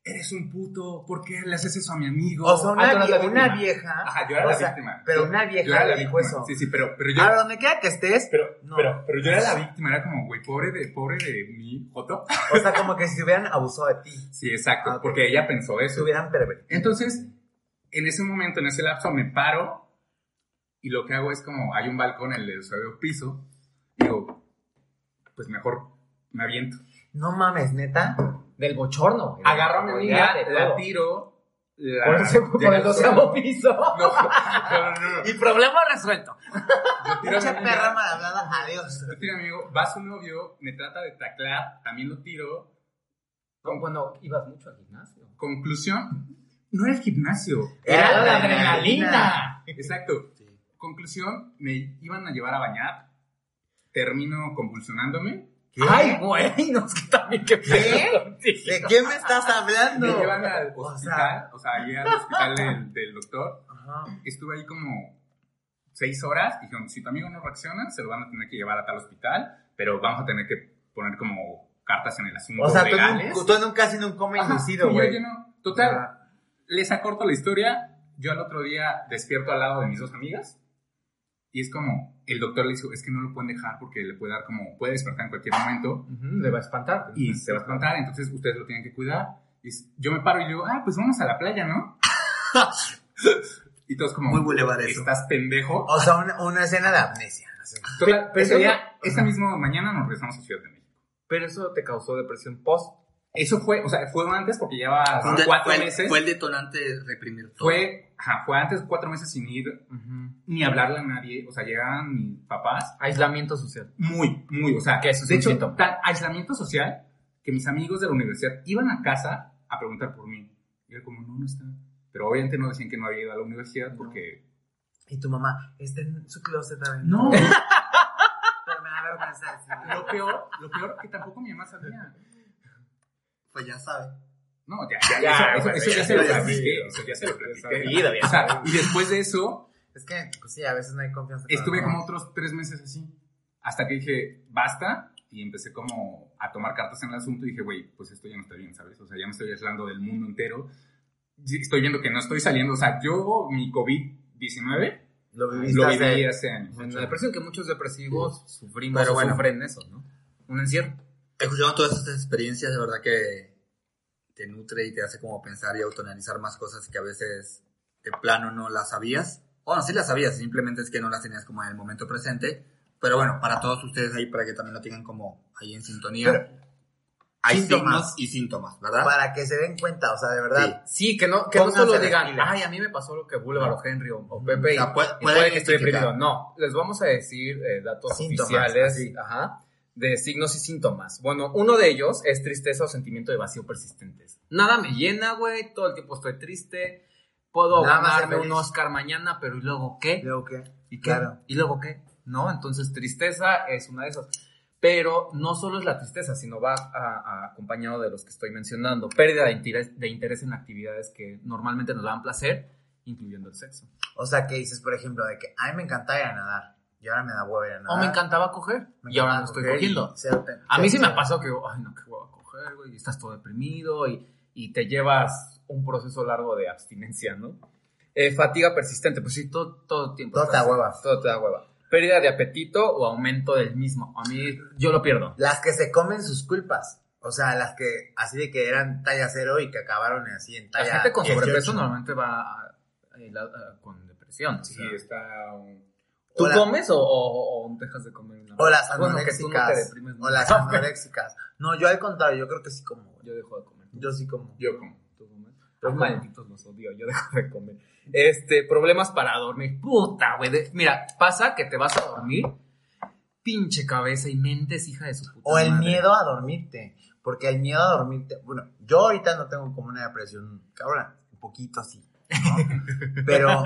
eres un puto, ¿por qué le haces eso a mi amigo?
o sea,
Ah,
una, vie- una vieja.
Ajá, yo era
o
la
sea,
víctima.
Pero
Yo-
una
yo
vieja
era la víctima.
eso.
Sí, sí, pero, pero yo...
A donde quiera que estés.
Pero,
No.
pero, pero yo era la víctima, era como, güey, pobre de, pobre de mi Joto. (laughs)
O sea, como que si hubieran abusado de ti.
Sí, exacto,
Ah,
porque ella pensó
Se
eso.
hubieran pervertido.
Entonces, en ese momento, en ese lapso, me paro y lo que hago es como, hay un balcón en el segundo piso, digo, pues mejor me aviento.
No mames, neta.
Del bochorno.
Agarro a mi amiga, la tiro, la...
Por eso por el doceavo piso. (laughs)
No, no, no.
Y problema resuelto.
Yo tiro a mi
Pinche
amiga,
perra mal hablada. Adiós.
yo tiro a mi amigo, va su novio, me trata de taclar, también lo tiro.
Como cuando ibas mucho al gimnasio.
Conclusión, no era el gimnasio.
Era
la adrenalina.
Exacto. Conclusión, me iban a llevar a bañar. Termino convulsionándome.
Ay, güey, no (laughs) es que también contigo.
¿De qué me estás (laughs) hablando?
Me llevan al hospital, o sea, allí al hospital (laughs) del, del doctor.
Ajá.
Estuve ahí como seis horas. Dijeron, si tu amigo no reacciona, se lo van a tener que llevar a tal hospital, pero vamos a tener que poner como cartas en el asunto
O sea, tú,
legales.
tú nunca has sido un coma
Ajá,
inducido, güey.
yo- yo no. Total,
Ah.
les acorto la historia. Yo al otro día despierto al lado de mis dos amigas. Y es como, el doctor le dijo, es que no lo pueden dejar porque le puede dar como, puede despertar en cualquier momento
Le va a espantar.
y se va a espantar, entonces ustedes lo tienen que cuidar. Y yo me paro y digo, ah, pues vamos a la playa, ¿no? (laughs) y todos como,
Muy bulevar eso.
estás pendejo.
O sea, una, una escena de amnesia. así.
Total,
Pero
día,
no-
esa misma mañana nos regresamos a Ciudad de México.
Pero eso te causó depresión post.
Eso fue, o sea, fue antes porque lleva
de-
cuatro
fue-
meses.
fue el detonante de reprimir todo.
Fue, ajá, fue antes cuatro meses sin ir ni hablarle a nadie. O sea, llegaban mis papás
Aislamiento social.
muy, muy, o sea,
Que eso es
de
un
hecho, tan aislamiento social que mis amigos de la universidad iban a casa a preguntar por mí. Y era como, no, no está. Pero obviamente no decían que no había ido a la universidad porque...
Y tu mamá, está en su closet también.
No, (laughs)
Pero me da vergüenza decirlo.
lo peor, lo peor que tampoco mi mamá sabía.
Pues ya sabe.
No, ya, ya,
Ya,
eso,
güey,
eso
ya
ya se lo platiqué, eso ya se lo platiqué. O sea, y después de eso,
Es que, pues sí, a veces no hay confianza. con
estuve como otros tres meses así. Hasta que dije, basta, y empecé como a tomar cartas en el asunto y dije, güey, pues esto ya no está bien, ¿sabes? O sea, ya me estoy aislando del mundo entero. Sí, Estoy viendo que no estoy saliendo, o sea, yo, mi COVID-19,
Lo
lo
hace-
viví hace años.
En la depresión que muchos depresivos sufrimos
Pero
o
bueno.
sufren eso, ¿no? Un encierro.
Escuchando todas estas experiencias, de verdad que te nutre y te hace como pensar y autoanalizar más cosas que a veces de plano no las sabías. O no, sí las sabías, simplemente es que no las tenías como en el momento presente. Pero bueno, para todos ustedes ahí, para que también lo tengan como ahí en sintonía.
Pero-
hay
Síntomas.
y síntomas, ¿verdad?
Para que se den cuenta, o sea, de verdad.
Sí, que no, que no solo digan, ay, a mí me pasó lo que Boulevard o Henry o, o Pepe y,
O sea, puede-
y puede que estoy deprimido. No, les vamos a decir eh, datos
Síntomas,
oficiales
así.
ajá, de signos y síntomas. Bueno, uno de ellos es tristeza o sentimiento de vacío persistentes. Nada me llena, güey, todo el tiempo estoy triste. Puedo
Nada
ganarme un. Oscar mañana, pero ¿y luego qué?
Luego qué.
¿Y qué?
Claro.
¿Y luego qué? ¿No? Entonces, tristeza es una de esas. Pero no solo es la tristeza, sino va a- a- acompañado de los que estoy mencionando. Pérdida de interés, de interés en actividades que normalmente nos dan placer, incluyendo el sexo.
O sea, que dices, por ejemplo, de que a mí me encantaba ir a nadar. Y ahora me da huevo ir a nadar.
O me encantaba coger
Me
y ahora no estoy cogiendo. A mí sí me ha pasado que, ay, no, qué huevo a coger, güey, y estás todo deprimido y, y te llevas un proceso largo de abstinencia, ¿no? Eh, fatiga persistente, pues sí, todo, todo tiempo.
Todo te da hueva.
Todo te da hueva. Pérdida de apetito o aumento del mismo. A mí, yo lo pierdo.
Las que se comen sus culpas. O sea, las que así de que eran talla cero y que acabaron así en
La
talla
gente con
18.
sobrepeso normalmente va a- a- a- con depresión. o
Sí,
sea.
está... un-
¿Tú comes o, o- o dejas de comer? una
O las
Ah, bueno, no
anoréxicas. o las (laughs) anoréxicas. No, yo al contrario, yo creo que sí como.
Yo dejo de comer.
Yo sí como.
Yo como.
¿Tú comes? Los malditos los odio, yo dejo de comer. Este, problemas para dormir. Puta, güey. Mira, pasa que te vas a dormir, pinche cabeza y mentes, hija de su puta
O el
madre.
miedo a dormirte. Porque el miedo a dormirte. Bueno, yo ahorita no tengo como una depresión. Cabrón, un poquito así. ¿No? Pero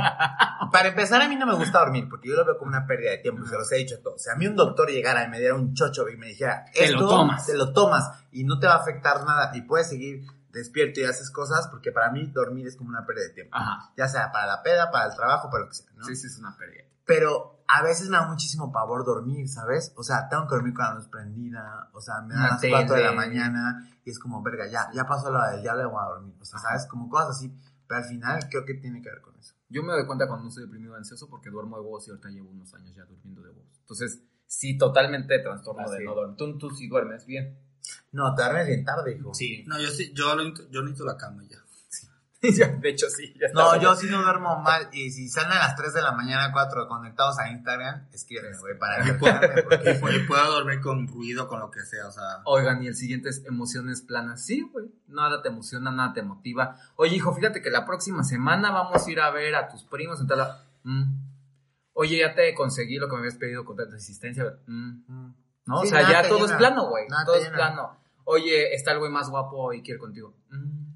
para empezar, a mí no me gusta dormir. Porque yo lo veo como una pérdida de tiempo. y Se los he dicho a todos. O sea, a mí un doctor llegara y me diera un chocho y me dijera,
Te
esto
lo tomas.
te lo tomas y no te va a afectar nada. Y puedes seguir despierto y haces cosas. Porque para mí dormir es como una pérdida de tiempo.
Ajá.
Ya sea para la peda, para el trabajo, para lo que sea. ¿no?
Sí, sí, es una pérdida.
Pero a veces me da muchísimo pavor dormir, ¿sabes? O sea, tengo que dormir con la luz prendida, o sea, me dan las 4 de la mañana y es como, verga, ya, ya pasó la del diablo voy a dormir. O sea, ¿sabes? Como cosas así. Pero al final creo que tiene que ver con eso.
Yo me doy cuenta cuando estoy deprimido o ansioso porque duermo de huevos y ahorita llevo unos años ya durmiendo de huevos. Entonces, sí, totalmente trastorno
Ah,
de
sí.
no dormir. Tú, tú sí duermes bien.
No, te duermes bien tarde, hijo.
Sí.
No, yo sí, yo, lo yo necesito la cama ya. (laughs)
De hecho, sí. ya
No,
está.
yo sí no duermo mal. Y si salen a las 3 de la mañana, 4 conectados a Instagram, escríbeme, güey, para.
Y (laughs)
Porque
puedo dormir con ruido, con lo que sea, o sea.
Oigan, y el siguiente es emociones planas. Sí, güey. Nada te emociona, nada te motiva. Oye, hijo, fíjate que la próxima semana vamos a ir a ver a tus primos en tal. Mm. Oye, ya te conseguí lo que me habías pedido con tanta insistencia. Mm.
Mm.
¿No?
Sí,
o sea, ya todo
llena.
es plano, güey. Todo es
llena.
plano. Oye, está el güey más guapo y quiere contigo. Mm.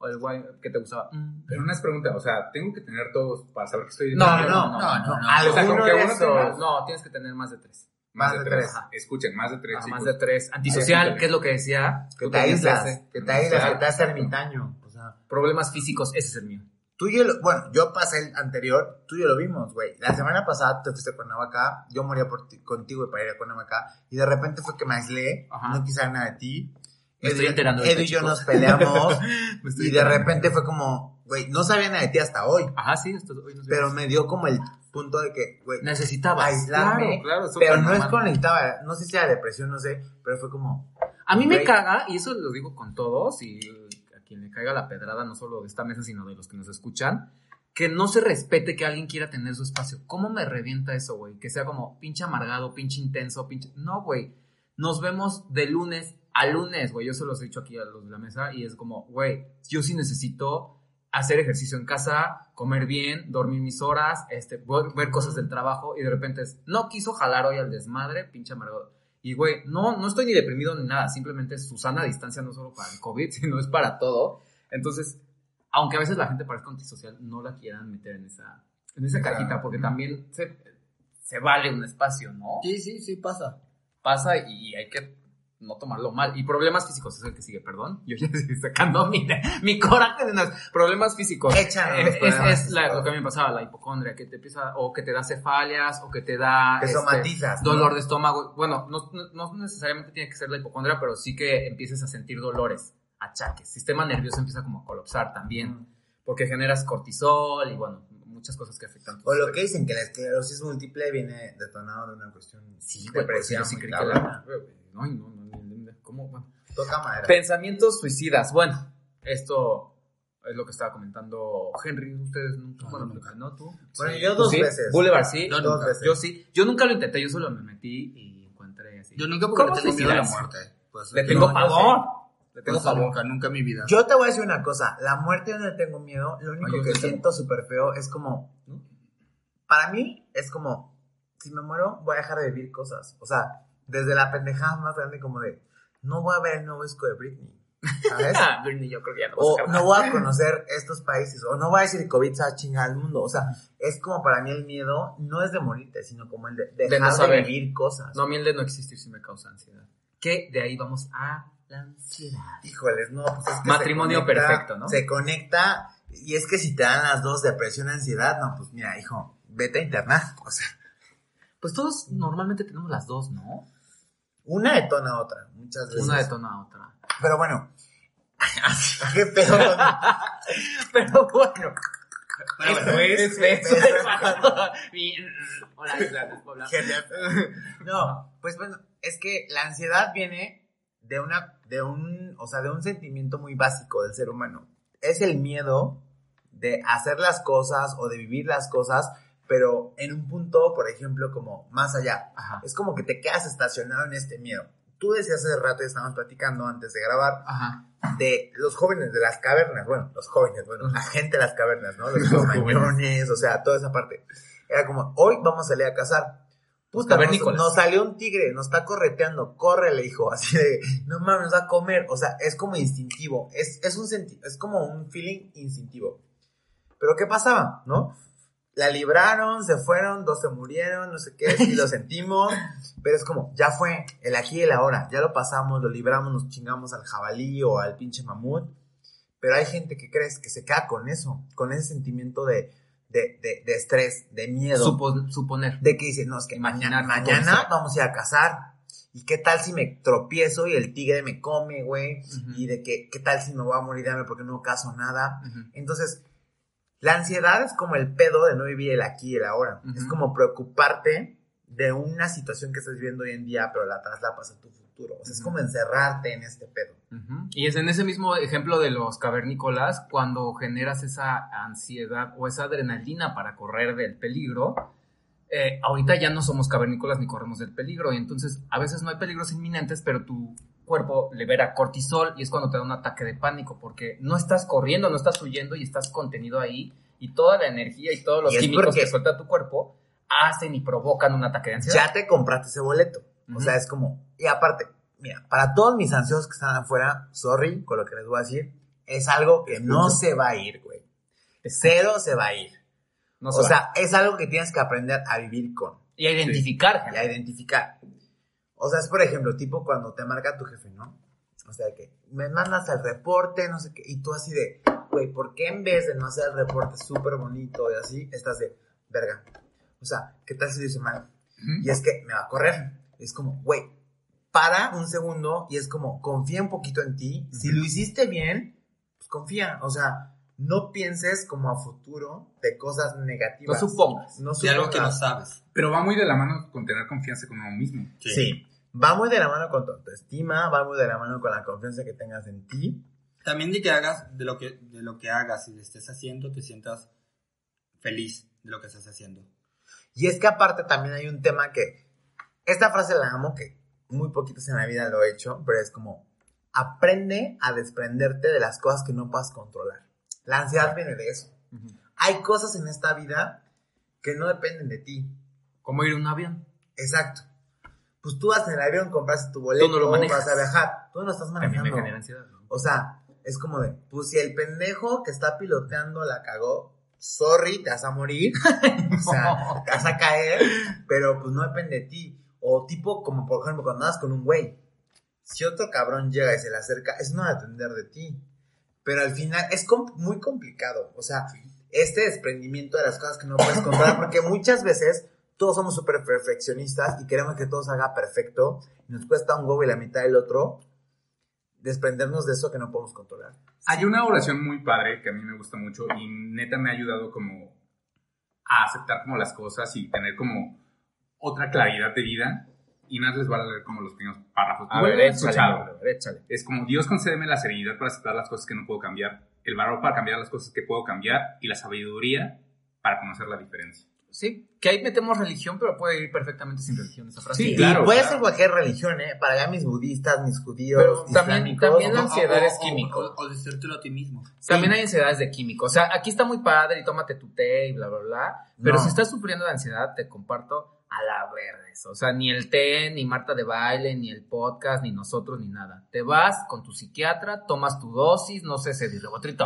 O el güey que te gustaba. Mm.
Pero una es pregunta, o sea, ¿tengo que tener todos para saber que estoy...
No, no,
no,
no,
no.
no.
O sea, con que uno
No, tienes que tener más de tres.
Más, de tres. Escuchen, más de tres.
Ah, más de tres. Antisocial, ¿qué es lo que decía?
Que te aíslas, que te aíslas, que te haces ermitaño. O sea,
Problemas físicos, ese es el mío.
Tú y yo, bueno, yo pasé el anterior, tú y yo lo vimos, güey. La semana pasada te fuiste a Cuernavaca, yo moría por ti- contigo y para ir a Cuernavaca, y de repente fue que me aislé, no quise nada de ti.
Me estoy enterando
Edu y yo nos peleamos, (laughs) y de repente fue como, güey, no sabía nada de ti hasta hoy,
Ajá, sí, esto, hoy nos
pero me dio como el punto de que, güey,
necesitabas.
aislarme,
Claro, claro,
pero no es con necesitaba, no sé si era depresión, no sé, pero fue como,
A mí me caga, y eso lo digo con todos, y a quien le caiga la pedrada, no solo de esta mesa, sino de los que nos escuchan, que no se respete que alguien quiera tener su espacio. ¿Cómo me revienta eso, güey? Que sea como pinche amargado, pinche intenso, pinche... No, güey. nos vemos de lunes a lunes, güey. Yo se los he dicho aquí a los de la mesa y es como, güey, yo sí necesito hacer ejercicio en casa, comer bien, dormir mis horas, este, ver, cosas del trabajo y de repente es, no quiso jalar hoy al desmadre, pinche amargado. Y güey, no, no estoy ni deprimido ni nada, simplemente es su sana distancia no solo para el COVID, (laughs) sino es para todo. Entonces, aunque a veces la gente parezca antisocial, no la quieran meter en esa, en esa
Claro.
cajita, porque también se, se vale un espacio, ¿no?
Sí, sí, sí, pasa.
Pasa y hay que no tomarlo mal. Y problemas físicos es el que sigue, perdón. (laughs) Yo ya estoy sacando mi, mi coraje de unos problemas físicos. Es,
los
es-
problemas
es la- lo que a mí me pasaba, la hipocondria, que te empieza, o que te da cefalias, o que te da
Te
este,
somatizas, ¿no?
dolor de estómago. Bueno, no, no- no necesariamente tiene que ser la hipocondria, pero sí que empieces a sentir dolores, achaques. Sistema nervioso empieza como a colapsar también, porque generas cortisol y bueno, muchas cosas que afectan.
O lo que dicen que la esclerosis múltiple viene detonado de una cuestión
Sí,
de presión.
sí que la... No, no, no, no, no, ¿cómo? Bueno.
Toca madera.
Pensamientos suicidas. Bueno, esto es lo que estaba comentando Henry. Ustedes nunca.
No,
bueno,
nunca.
¿no? ¿Tú?
Bueno,
Sí.
yo
¿Tú
dos
sí?
veces.
Boulevard sí.
Yo dos veces.
yo sí. Yo nunca lo intenté, yo solo me metí y encontré así.
Yo nunca porque
¿Cómo
tengo miedo a la muerte. Pues,
Le tengo
no-
pavor. Le tengo pavor.
nunca, nunca en mi vida.
Yo te voy a decir una cosa, la muerte yo no le tengo miedo, lo único
Ay,
que siento súper feo es como, para mí es como, si me muero voy a dejar de vivir cosas, o sea, desde la pendejada más grande como de, no voy a ver el nuevo disco de Britney, ¿sabes? (laughs)
Ah, Britney, yo creo que ya no
o no voy a conocer estos países, o no voy a decir COVID se va a chingar al mundo, o sea, es como para mí el miedo no es de morirte, sino como el de dejar
no
de, vivir cosas.
No, a mí el de no existir sí me causa ansiedad. Que de ahí vamos a la ansiedad.
Híjoles, no, pues es que
Matrimonio
conecta-
perfecto, ¿no?
Se conecta, y es que si te dan las dos, depresión, ansiedad, no, pues mira, hijo, vete a internar. (laughs) O sea,
Pues todos normalmente tenemos las dos, ¿no?
una detona a otra, muchas veces.
Una detona a otra.
Pero bueno, (laughs) qué pedo con-
Pero bueno. Esto
bueno,
es
es- es-
Hola.
No, pues bueno, es que la ansiedad viene de una, de un, o sea, de un sentimiento muy básico del ser humano. Es el miedo de hacer las cosas o de vivir las cosas, pero en un punto, por ejemplo, como más allá.
Ajá.
Es como que te quedas estacionado en este miedo. Tú decías hace rato, y estábamos platicando antes de grabar,
Ajá.
de los jóvenes de las cavernas, bueno, los jóvenes, bueno, la gente de las cavernas, ¿no? Los (laughs) cromañones, o sea, toda esa parte. Era como, hoy vamos a salir a cazar. Puta, nos, nos salió un tigre, nos está correteando, corre, le dijo, (laughs) así de, no mames, nos va a comer. O sea, es como instintivo, es, es un senti es como un feeling instintivo. Pero ¿qué pasaba, no? La libraron, se fueron, dos se murieron, no sé qué, sí lo (laughs) sentimos, pero es como, ya fue, el aquí y el ahora, ya lo pasamos, lo libramos, nos chingamos al jabalí o al pinche mamut, pero hay gente que crees que se queda con eso, con ese sentimiento de, de, de, de estrés, de miedo,
Supo- suponer.
de que dice, no, es que
Imaginar
mañana, vamos a ir a cazar, y qué tal si me tropiezo y el tigre me come, güey, y de que, qué tal si me voy a morir de hambre porque no cazo nada, entonces, la ansiedad es como el pedo de no vivir el aquí y el ahora. Es como preocuparte de una situación que estás viviendo hoy en día, pero la traslapas a tu futuro. O sea, es como encerrarte en este pedo.
Y es en ese mismo ejemplo de los cavernícolas, cuando generas esa ansiedad o esa adrenalina para correr del peligro, eh, ahorita ya no somos cavernícolas ni corremos del peligro, y entonces a veces no hay peligros inminentes, pero tu cuerpo libera cortisol y es cuando te da un ataque de pánico, porque no estás corriendo, no estás huyendo y estás contenido ahí, y toda la energía y todos los
Y
químicos que suelta tu cuerpo hacen y provocan un ataque de ansiedad.
Ya te compraste ese boleto. O sea, es como... Y aparte, mira, para todos mis ansiosos que están afuera, sorry con lo que les voy a decir, es algo que no se va a ir, güey. Cero se va a ir.
No se
o
va.
sea, es algo que tienes que aprender a vivir con.
y a identificar.
y a identificar. O sea, es por ejemplo, tipo cuando te marca tu jefe, ¿no? O sea, que me mandas el reporte, no sé qué, y tú así de, güey, ¿por qué en vez de no hacer el reporte súper bonito y así, estás de, verga? O sea, ¿qué tal si lo hice mal? Y es que me va a correr. Es como, güey, para un segundo y es como, confía un poquito en ti. Si lo hiciste bien, pues confía. O sea, no pienses como a futuro de cosas
No
negativas.
supongas.
No
De algo que no
supongas.
sabes.
Pero va muy de la mano con tener confianza con uno mismo.
Sí. Va muy de la mano con tu autoestima, va muy de la mano con la confianza que tengas en ti.
También de que hagas, de lo que, de lo que hagas y lo estés haciendo, te sientas feliz de lo que estás haciendo.
Y es que aparte también hay un tema que, esta frase la amo, que muy poquitos en la vida lo he hecho, pero es como, aprende a desprenderte de las cosas que no puedas controlar. La ansiedad viene de eso. Hay cosas en esta vida que no dependen de ti.
Como ir en un avión.
Exacto. Pues tú vas en el avión, compras tu boleto,
Tú no lo manejas.
vas a viajar. Tú no estás
A mí me
manejando.
genera ansiedad. ¿no?
O sea, es como de, pues si el pendejo que está piloteando la cagó, sorry, te vas a morir. (laughs) o sea, (laughs) te vas a caer, pero pues no depende de ti. O tipo, como por ejemplo, cuando andas con un güey. Si otro cabrón llega y se le acerca, es no depender de ti. Pero al final es muy complicado. O sea, este desprendimiento de las cosas que no puedes controlar, porque muchas veces todos somos súper perfeccionistas y queremos que todo salga perfecto. Y nos cuesta un huevo y la mitad del otro desprendernos de eso que no podemos controlar.
Hay una oración muy padre que a mí me gusta mucho y neta me ha ayudado como a aceptar como las cosas y tener como otra claridad de vida. Y nada les va a leer como los pequeños párrafos.
A ver, échale, a ver, échale.
Es como Dios concédeme la serenidad para aceptar las cosas que no puedo cambiar, el valor para cambiar las cosas que puedo cambiar y la sabiduría para conocer la diferencia.
Sí, que ahí metemos religión, pero puede ir perfectamente sin religión esa frase.
Sí,
y
claro,
puede
claro.
ser cualquier religión, ¿eh? Para allá mis budistas, mis judíos,
Pero también- también la
O- o-
ansiedad
o-
es
o-
químico.
O, o decírtelo a ti mismo.
También hay ansiedades de químico. O sea, aquí está muy padre y tómate tu té y bla, bla, bla. Pero
No.
si estás sufriendo de ansiedad, te comparto a la verde. O sea, ni el té, ni Marta de baile, ni el podcast, ni nosotros, ni nada. Te vas con tu psiquiatra, tomas tu dosis, no sé, si ribotril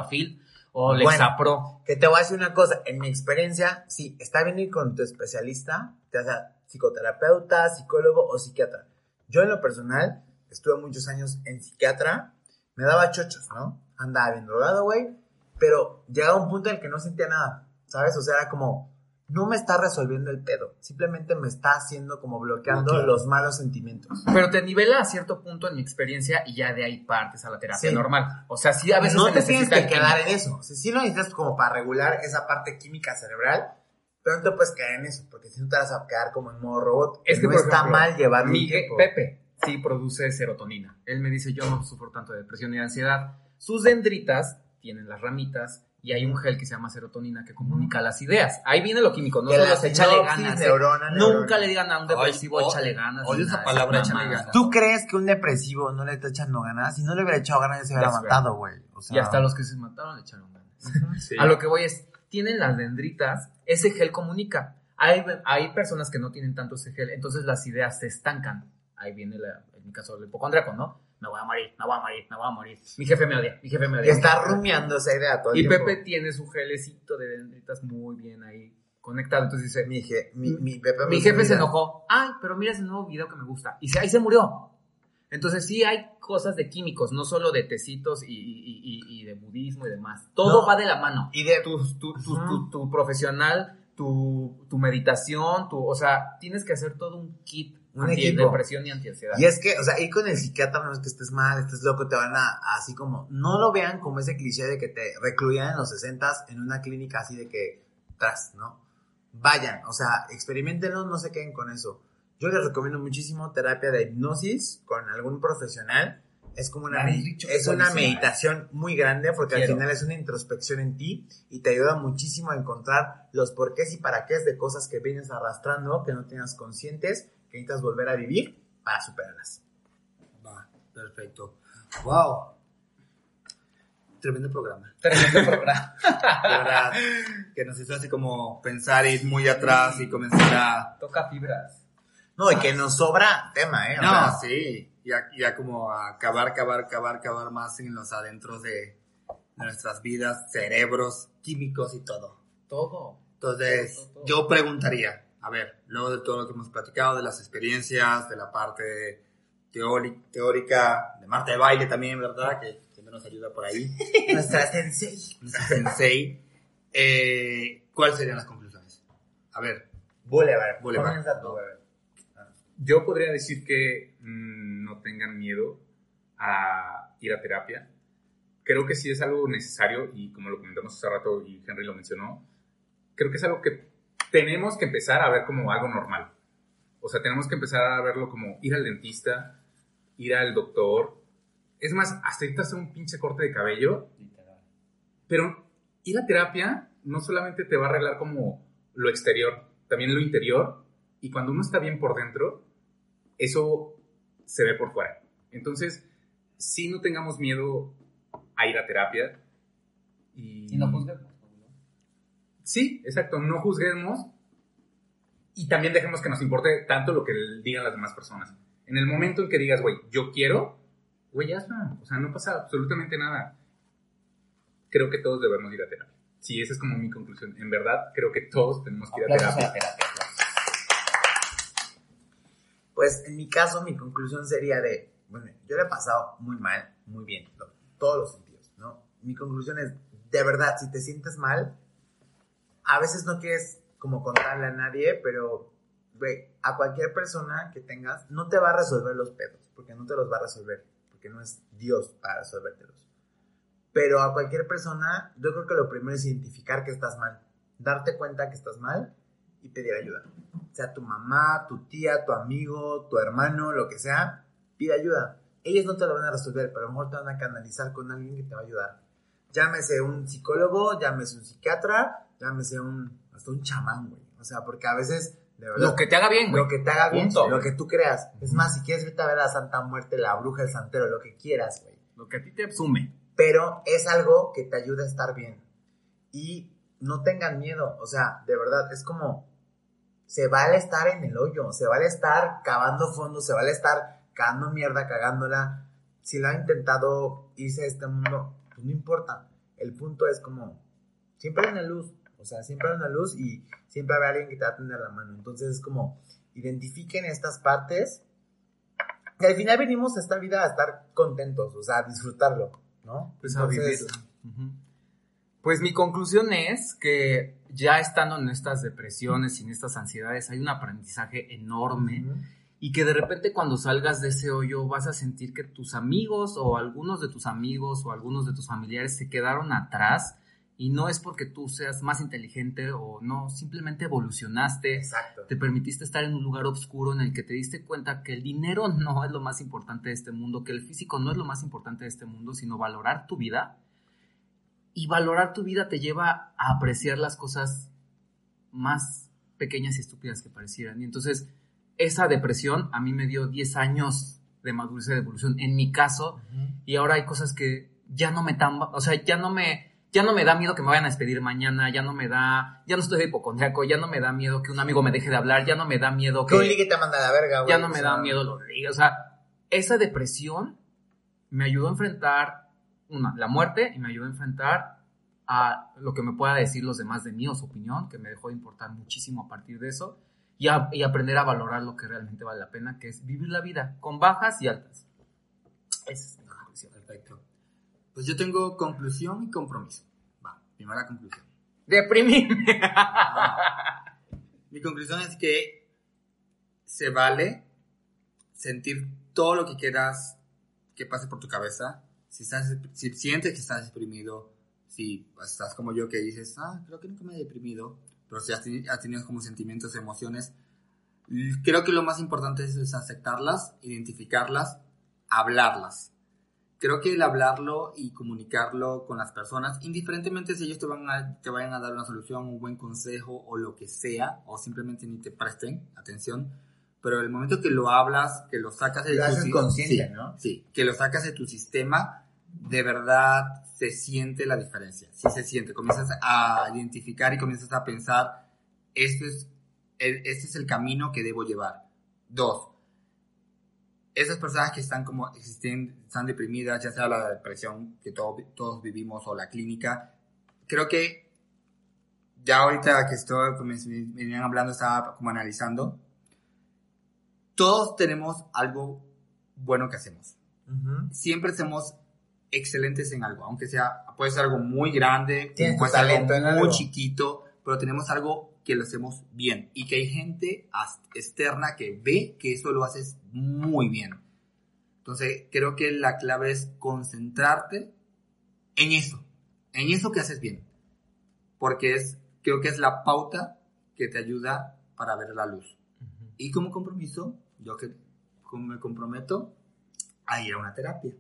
o
Bueno.
Lexapro.
Que te voy a decir una cosa, en mi experiencia, sí, está bien ir con tu especialista, ya sea psicoterapeuta, psicólogo o psiquiatra. Yo en lo personal estuve muchos años en psiquiatra, me daba chochos, ¿no? Andaba bien drogado, güey, pero llegaba un punto en el que no sentía nada, ¿sabes? O sea, era como, no me está resolviendo el pedo, simplemente me está haciendo como bloqueando
Bloquear.
los malos sentimientos.
Pero te nivela a cierto punto en mi experiencia y ya de ahí partes a la terapia
Sí.
normal. O sea, sí a veces
no te tienes que quedar en eso. O sea, sí lo necesitas como para regular esa parte química cerebral, pero no te puedes quedar en eso, porque si no te vas a quedar como en modo robot.
Es que,
no
por
está
ejemplo,
mal llevar
Miguel-
tiempo.
Pepe sí produce serotonina. Él me dice, yo no sufro tanto de depresión y de ansiedad. Sus dendritas tienen las ramitas y hay un gel que se llama serotonina que comunica las ideas. Ahí viene lo químico, no solo échale ganas. ¿eh?
neurona,
Nunca
neurona.
le digan a un depresivo
Ay,
échale ganas.
odio esa palabra, échale ganas.
¿Tú crees que un depresivo no le está echando ganas? Si no le hubiera echado ganas, ya se hubiera matado, güey. O sea,
Y hasta los que se mataron le echaron ganas.
Sí.
A lo que voy es, tienen las dendritas, ese gel comunica. Hay, hay personas que no tienen tanto ese gel, entonces las ideas se estancan. Ahí viene, la, en mi caso, el hipocondriaco, ¿no? Me voy a morir, me voy a morir, me voy a morir. Mi jefe me odia, mi jefe me
Y
odia.
está rumiando esa idea todo el
Y
tiempo.
Pepe tiene su gelecito de dendritas muy bien ahí conectado. Entonces dice,
Mi, je- mi, mi, Pepe
mi jefe se enojó. Ay, pero mira ese nuevo video que me gusta. Y se, ahí se murió. Entonces sí hay cosas de químicos, no solo de tecitos y, y- y- y de budismo y demás. Todo
No.
va de la mano.
Y de...
Tu, tu, tu, tu- tu profesional, tu, tu meditación, tu, o sea, tienes que hacer todo un kit
Un equipo.
depresión y antiansiedad.
Y es que, o sea, ir con el psiquiatra no es que estés mal, estés loco, te van a, así como, no lo vean como ese cliché de que te recluían en los 60 en una clínica así de que, tras, ¿no? Vayan, o sea, experimentenlo, no se queden con eso. Yo les recomiendo muchísimo terapia de hipnosis con algún profesional. Es como una, es una
¿eh?
meditación muy grande porque
Quiero.
al final es una introspección en ti y te ayuda muchísimo a encontrar los porqués y para qué de cosas que vienes arrastrando, que no tienes conscientes, que necesitas volver a vivir para superarlas.
Va, perfecto. Wow. Tremendo programa.
Tremendo (laughs) programa.
De verdad, que nos hizo así como pensar, ir muy atrás y comenzar a...
Toca fibras.
No, y que nos sobra tema, ¿eh? O
No,
sea,
sí. Ya, ya como a acabar, acabar, acabar, acabar más en los adentros de, de nuestras vidas, cerebros, químicos y todo.
Todo.
Entonces,
Todo, todo.
yo preguntaría, a ver, luego de todo lo que hemos platicado, de las experiencias, de la parte teórica, de Marta de baile también, ¿verdad? Que siempre nos ayuda por ahí. (laughs)
nuestra sensei.
Nuestra sensei. Eh, ¿Cuáles serían las conclusiones? A ver.
Comienza tú, bebé.
Yo podría decir que mm, no tengan miedo a ir a terapia. Creo que sí es algo necesario y como lo comentamos hace rato y Henry lo mencionó, creo que es algo que tenemos que empezar a ver como algo normal. O sea, tenemos que empezar a verlo como ir al dentista, ir al doctor. Es más, hasta irte a hacer un pinche corte de cabello. Pero ir a terapia no solamente te va a arreglar como lo exterior, también lo interior. Y cuando uno está bien por dentro, eso se ve por fuera. Entonces, sí no tengamos miedo a ir a terapia. Y,
Y no juzguemos.
Sí, exacto, no juzguemos y también dejemos que nos importe tanto lo que digan las demás personas. En el momento en que digas, güey, yo quiero, güey, hazlo. O sea, no pasa absolutamente nada. Creo que todos debemos ir a terapia. Sí, esa es como mi conclusión. En verdad, creo que todos tenemos que ir a terapia.
terapia.
Pues en mi caso, mi conclusión sería de, bueno, yo le he pasado muy mal, muy bien, todos los sentidos, ¿no? Mi conclusión es, de verdad, si te sientes mal, a veces no quieres como contarle a nadie, pero, güey, a cualquier persona que tengas, no te va a resolver los pedos, porque no te los va a resolver, porque no es Dios para resolvértelos. Pero a cualquier persona, yo creo que lo primero es identificar que estás mal, darte cuenta que estás mal y pedir ayuda. Sea tu mamá, tu tía, tu amigo, tu hermano, lo que sea, pide ayuda. Ellos no te lo van a resolver, pero a lo mejor te van a canalizar con alguien que te va a ayudar. Llámese un psicólogo, llámese un psiquiatra, llámese un, hasta un chamán, güey. O sea, porque a veces, de verdad,
Lo que te haga bien, güey.
lo que te haga bien,
Punto,
lo que tú creas. Es más, si quieres vete a ver a la Santa Muerte, la bruja, el santero, lo que quieras, güey
Lo que a ti te sume.
pero es algo que te ayuda a estar bien. Y no tengan miedo, o sea, de verdad, es como, se vale estar en el hoyo, se vale estar cavando fondo, se vale estar cagando mierda, cagándola. Si lo ha intentado irse a este mundo, pues no importa. El punto es como, siempre hay una luz, o sea, siempre hay una luz y siempre habrá alguien que te va a tender la mano. Entonces es como, identifiquen estas partes. Y al final venimos a esta vida a estar contentos, o sea, a disfrutarlo, ¿no?
Pues a
Entonces,
vivirla. Ujú. Pues mi conclusión es que ya estando en estas depresiones y en estas ansiedades hay un aprendizaje enorme
ujú.
y que de repente cuando salgas de ese hoyo vas a sentir que tus amigos o algunos de tus amigos o algunos de tus familiares se quedaron atrás y no es porque tú seas más inteligente o no, simplemente evolucionaste,
Exacto.
te permitiste estar en un lugar oscuro en el que te diste cuenta que el dinero (laughs) no es lo más importante de este mundo, que el físico no es lo más importante de este mundo, sino valorar tu vida. Y valorar tu vida te lleva a apreciar las cosas más pequeñas y estúpidas que parecieran. Y entonces, esa depresión a mí me dio 10 años de madurez y de evolución, en mi caso, y ahora hay cosas que ya no me tan, o sea, ya no me, ya no me da miedo que me vayan a despedir mañana, ya no me da, ya no estoy de hipocondriaco, ya no me da miedo que un amigo me deje de hablar, ya no me da miedo
Que un
que,
ligue te manda a la verga, güey.
ya no me
sea,
da miedo lo que diga, o sea, esa depresión me ayudó a enfrentar una, la muerte y me ayudó a enfrentar a lo que me pueda decir los demás de mí o su opinión, que me dejó de importar muchísimo a partir de eso, y, a- y aprender a valorar lo que realmente vale la pena, que es vivir la vida con bajas y altas. Esa es mi conclusión.
Perfecto. Pues yo tengo conclusión y compromiso. Va, primera conclusión.
Deprimirme.
Mi conclusión es que se vale sentir todo lo que quieras que pase por tu cabeza. Si, estás, si sientes que estás deprimido, si estás como yo que dices, ah, creo que nunca me he deprimido, pero si has, has tenido como sentimientos, emociones, creo que lo más importante es, es aceptarlas, identificarlas, hablarlas. Creo que el hablarlo y comunicarlo con las personas, indiferentemente si ellos te, van a, te vayan a dar una solución, un buen consejo o lo que sea, o simplemente ni te presten atención, pero el momento que lo hablas, que lo sacas de
Lo
tu
haces
si-
consciente,
sí,
¿no?
Sí, que lo sacas de tu sistema, de verdad se siente la diferencia. Sí se siente. Comienzas a identificar y comienzas a pensar, este es este es el camino que debo llevar. Dos, esas personas que están como existen, están deprimidas, ya sea la depresión que todo- todos vivimos o la clínica, creo que ya ahorita que estoy, me me venían hablando, estaba como analizando, todos tenemos algo bueno que hacemos siempre somos excelentes en algo, aunque sea, puede ser algo muy grande, puede ser algo muy
algo.
chiquito, pero tenemos algo que lo hacemos bien y que hay gente externa que ve que eso lo haces muy bien. Entonces, creo que la clave es concentrarte en eso, en eso que haces bien, porque es, creo que es la pauta que te ayuda para ver la luz. Y como compromiso, yo que como me comprometo a ir a una terapia.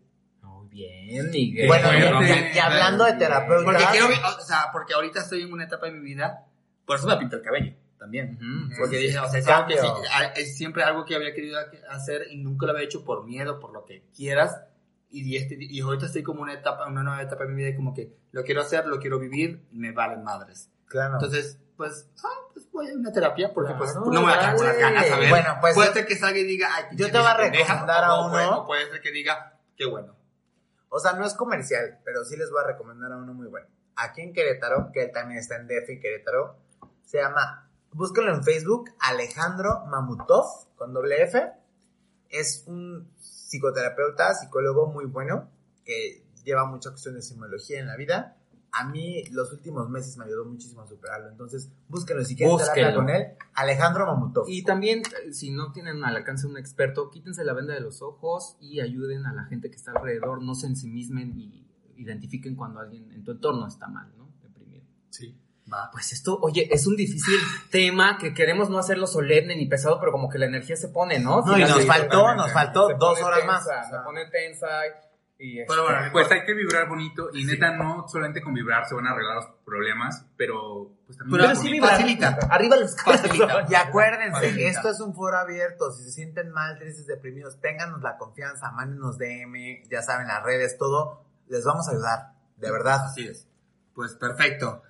Muy bien, Miguel.
Bueno,
Bueno,
y- hablando de terapeutas.
Porque quiero, o sea, porque ahorita estoy en una etapa de mi vida, por eso me pinto el cabello. también.
Ujú.
Porque dije, o sea, es, algo que sí-
Cambio.
a- es siempre algo que había querido hacer y nunca lo había hecho por miedo, por lo que quieras. Y, este, y ahorita estoy como una etapa, una nueva etapa en mi vida y como que lo quiero hacer, lo quiero vivir, y me valen madres.
Claro.
Entonces, pues, ah, pues voy a una terapia porque pues
Claro,
no me voy a quedar con las ganas, a ver.
Bueno, pues,
puede ser que salga y diga, ay,
yo te voy a recomendar a uno.
bueno, puede ser que diga, qué bueno.
O sea, no es comercial, pero sí les voy a recomendar a uno muy bueno. Aquí en Querétaro, que él también está en DF en Querétaro, se llama, búsquenlo en Facebook, Alejandro Mamutov, con doble F. Es un psicoterapeuta, psicólogo muy bueno, que lleva mucha cuestión de simbología en la vida. A mí los últimos meses me ayudó muchísimo a superarlo. Entonces, búsquenlo si quieren terapia
Búsquenlo.
con él. Alejandro Mamutov.
Y también, si no tienen al alcance un experto, quítense la venda de los ojos y ayuden a la gente que está alrededor, no se ensimismen y identifiquen cuando alguien en tu entorno está mal, ¿no? Deprimido.
Sí, va.
Pues esto, oye, es un difícil tema que queremos no hacerlo solemne ni pesado, pero como que la energía se pone, ¿no?
No, y nos faltó, nos faltó dos horas
tensa,
más.
Se pone tensa y... este,
Pero bueno,
Pues hay que vibrar bonito y neta no solamente con vibrar se van a arreglar los problemas, pero pues también
Pero sí facilita.
Arriba los
Facilita.
Y acuérdense,
Facilita.
esto es un foro abierto. Si se sienten mal, tristes, deprimidos, ténganos la confianza, mándenos DM, ya saben, las redes, todo. Les vamos a ayudar, de verdad.
Así es. Pues perfecto.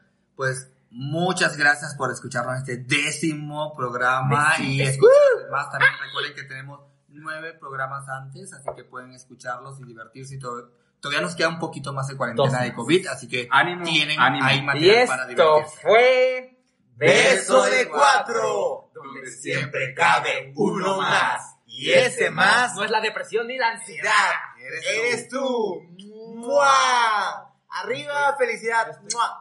Pues muchas gracias por escucharnos este décimo programa y escuchar más. También recuerden que tenemos nueve programas antes, así que pueden escucharlos y divertirse. Y todo. Todavía nos queda un poquito más de cuarentena
Dos.
de COVID, así que
Ánimo,
tienen
ánimo.
ahí
Y
material para
esto
divertirse.
fue...
Beso de cuatro, donde siempre cabe uno más. Y ese más
No es la depresión ni la ansiedad.
ansiedad. Eres tú. ¡Mua! Arriba, felicidad. ¡Mua!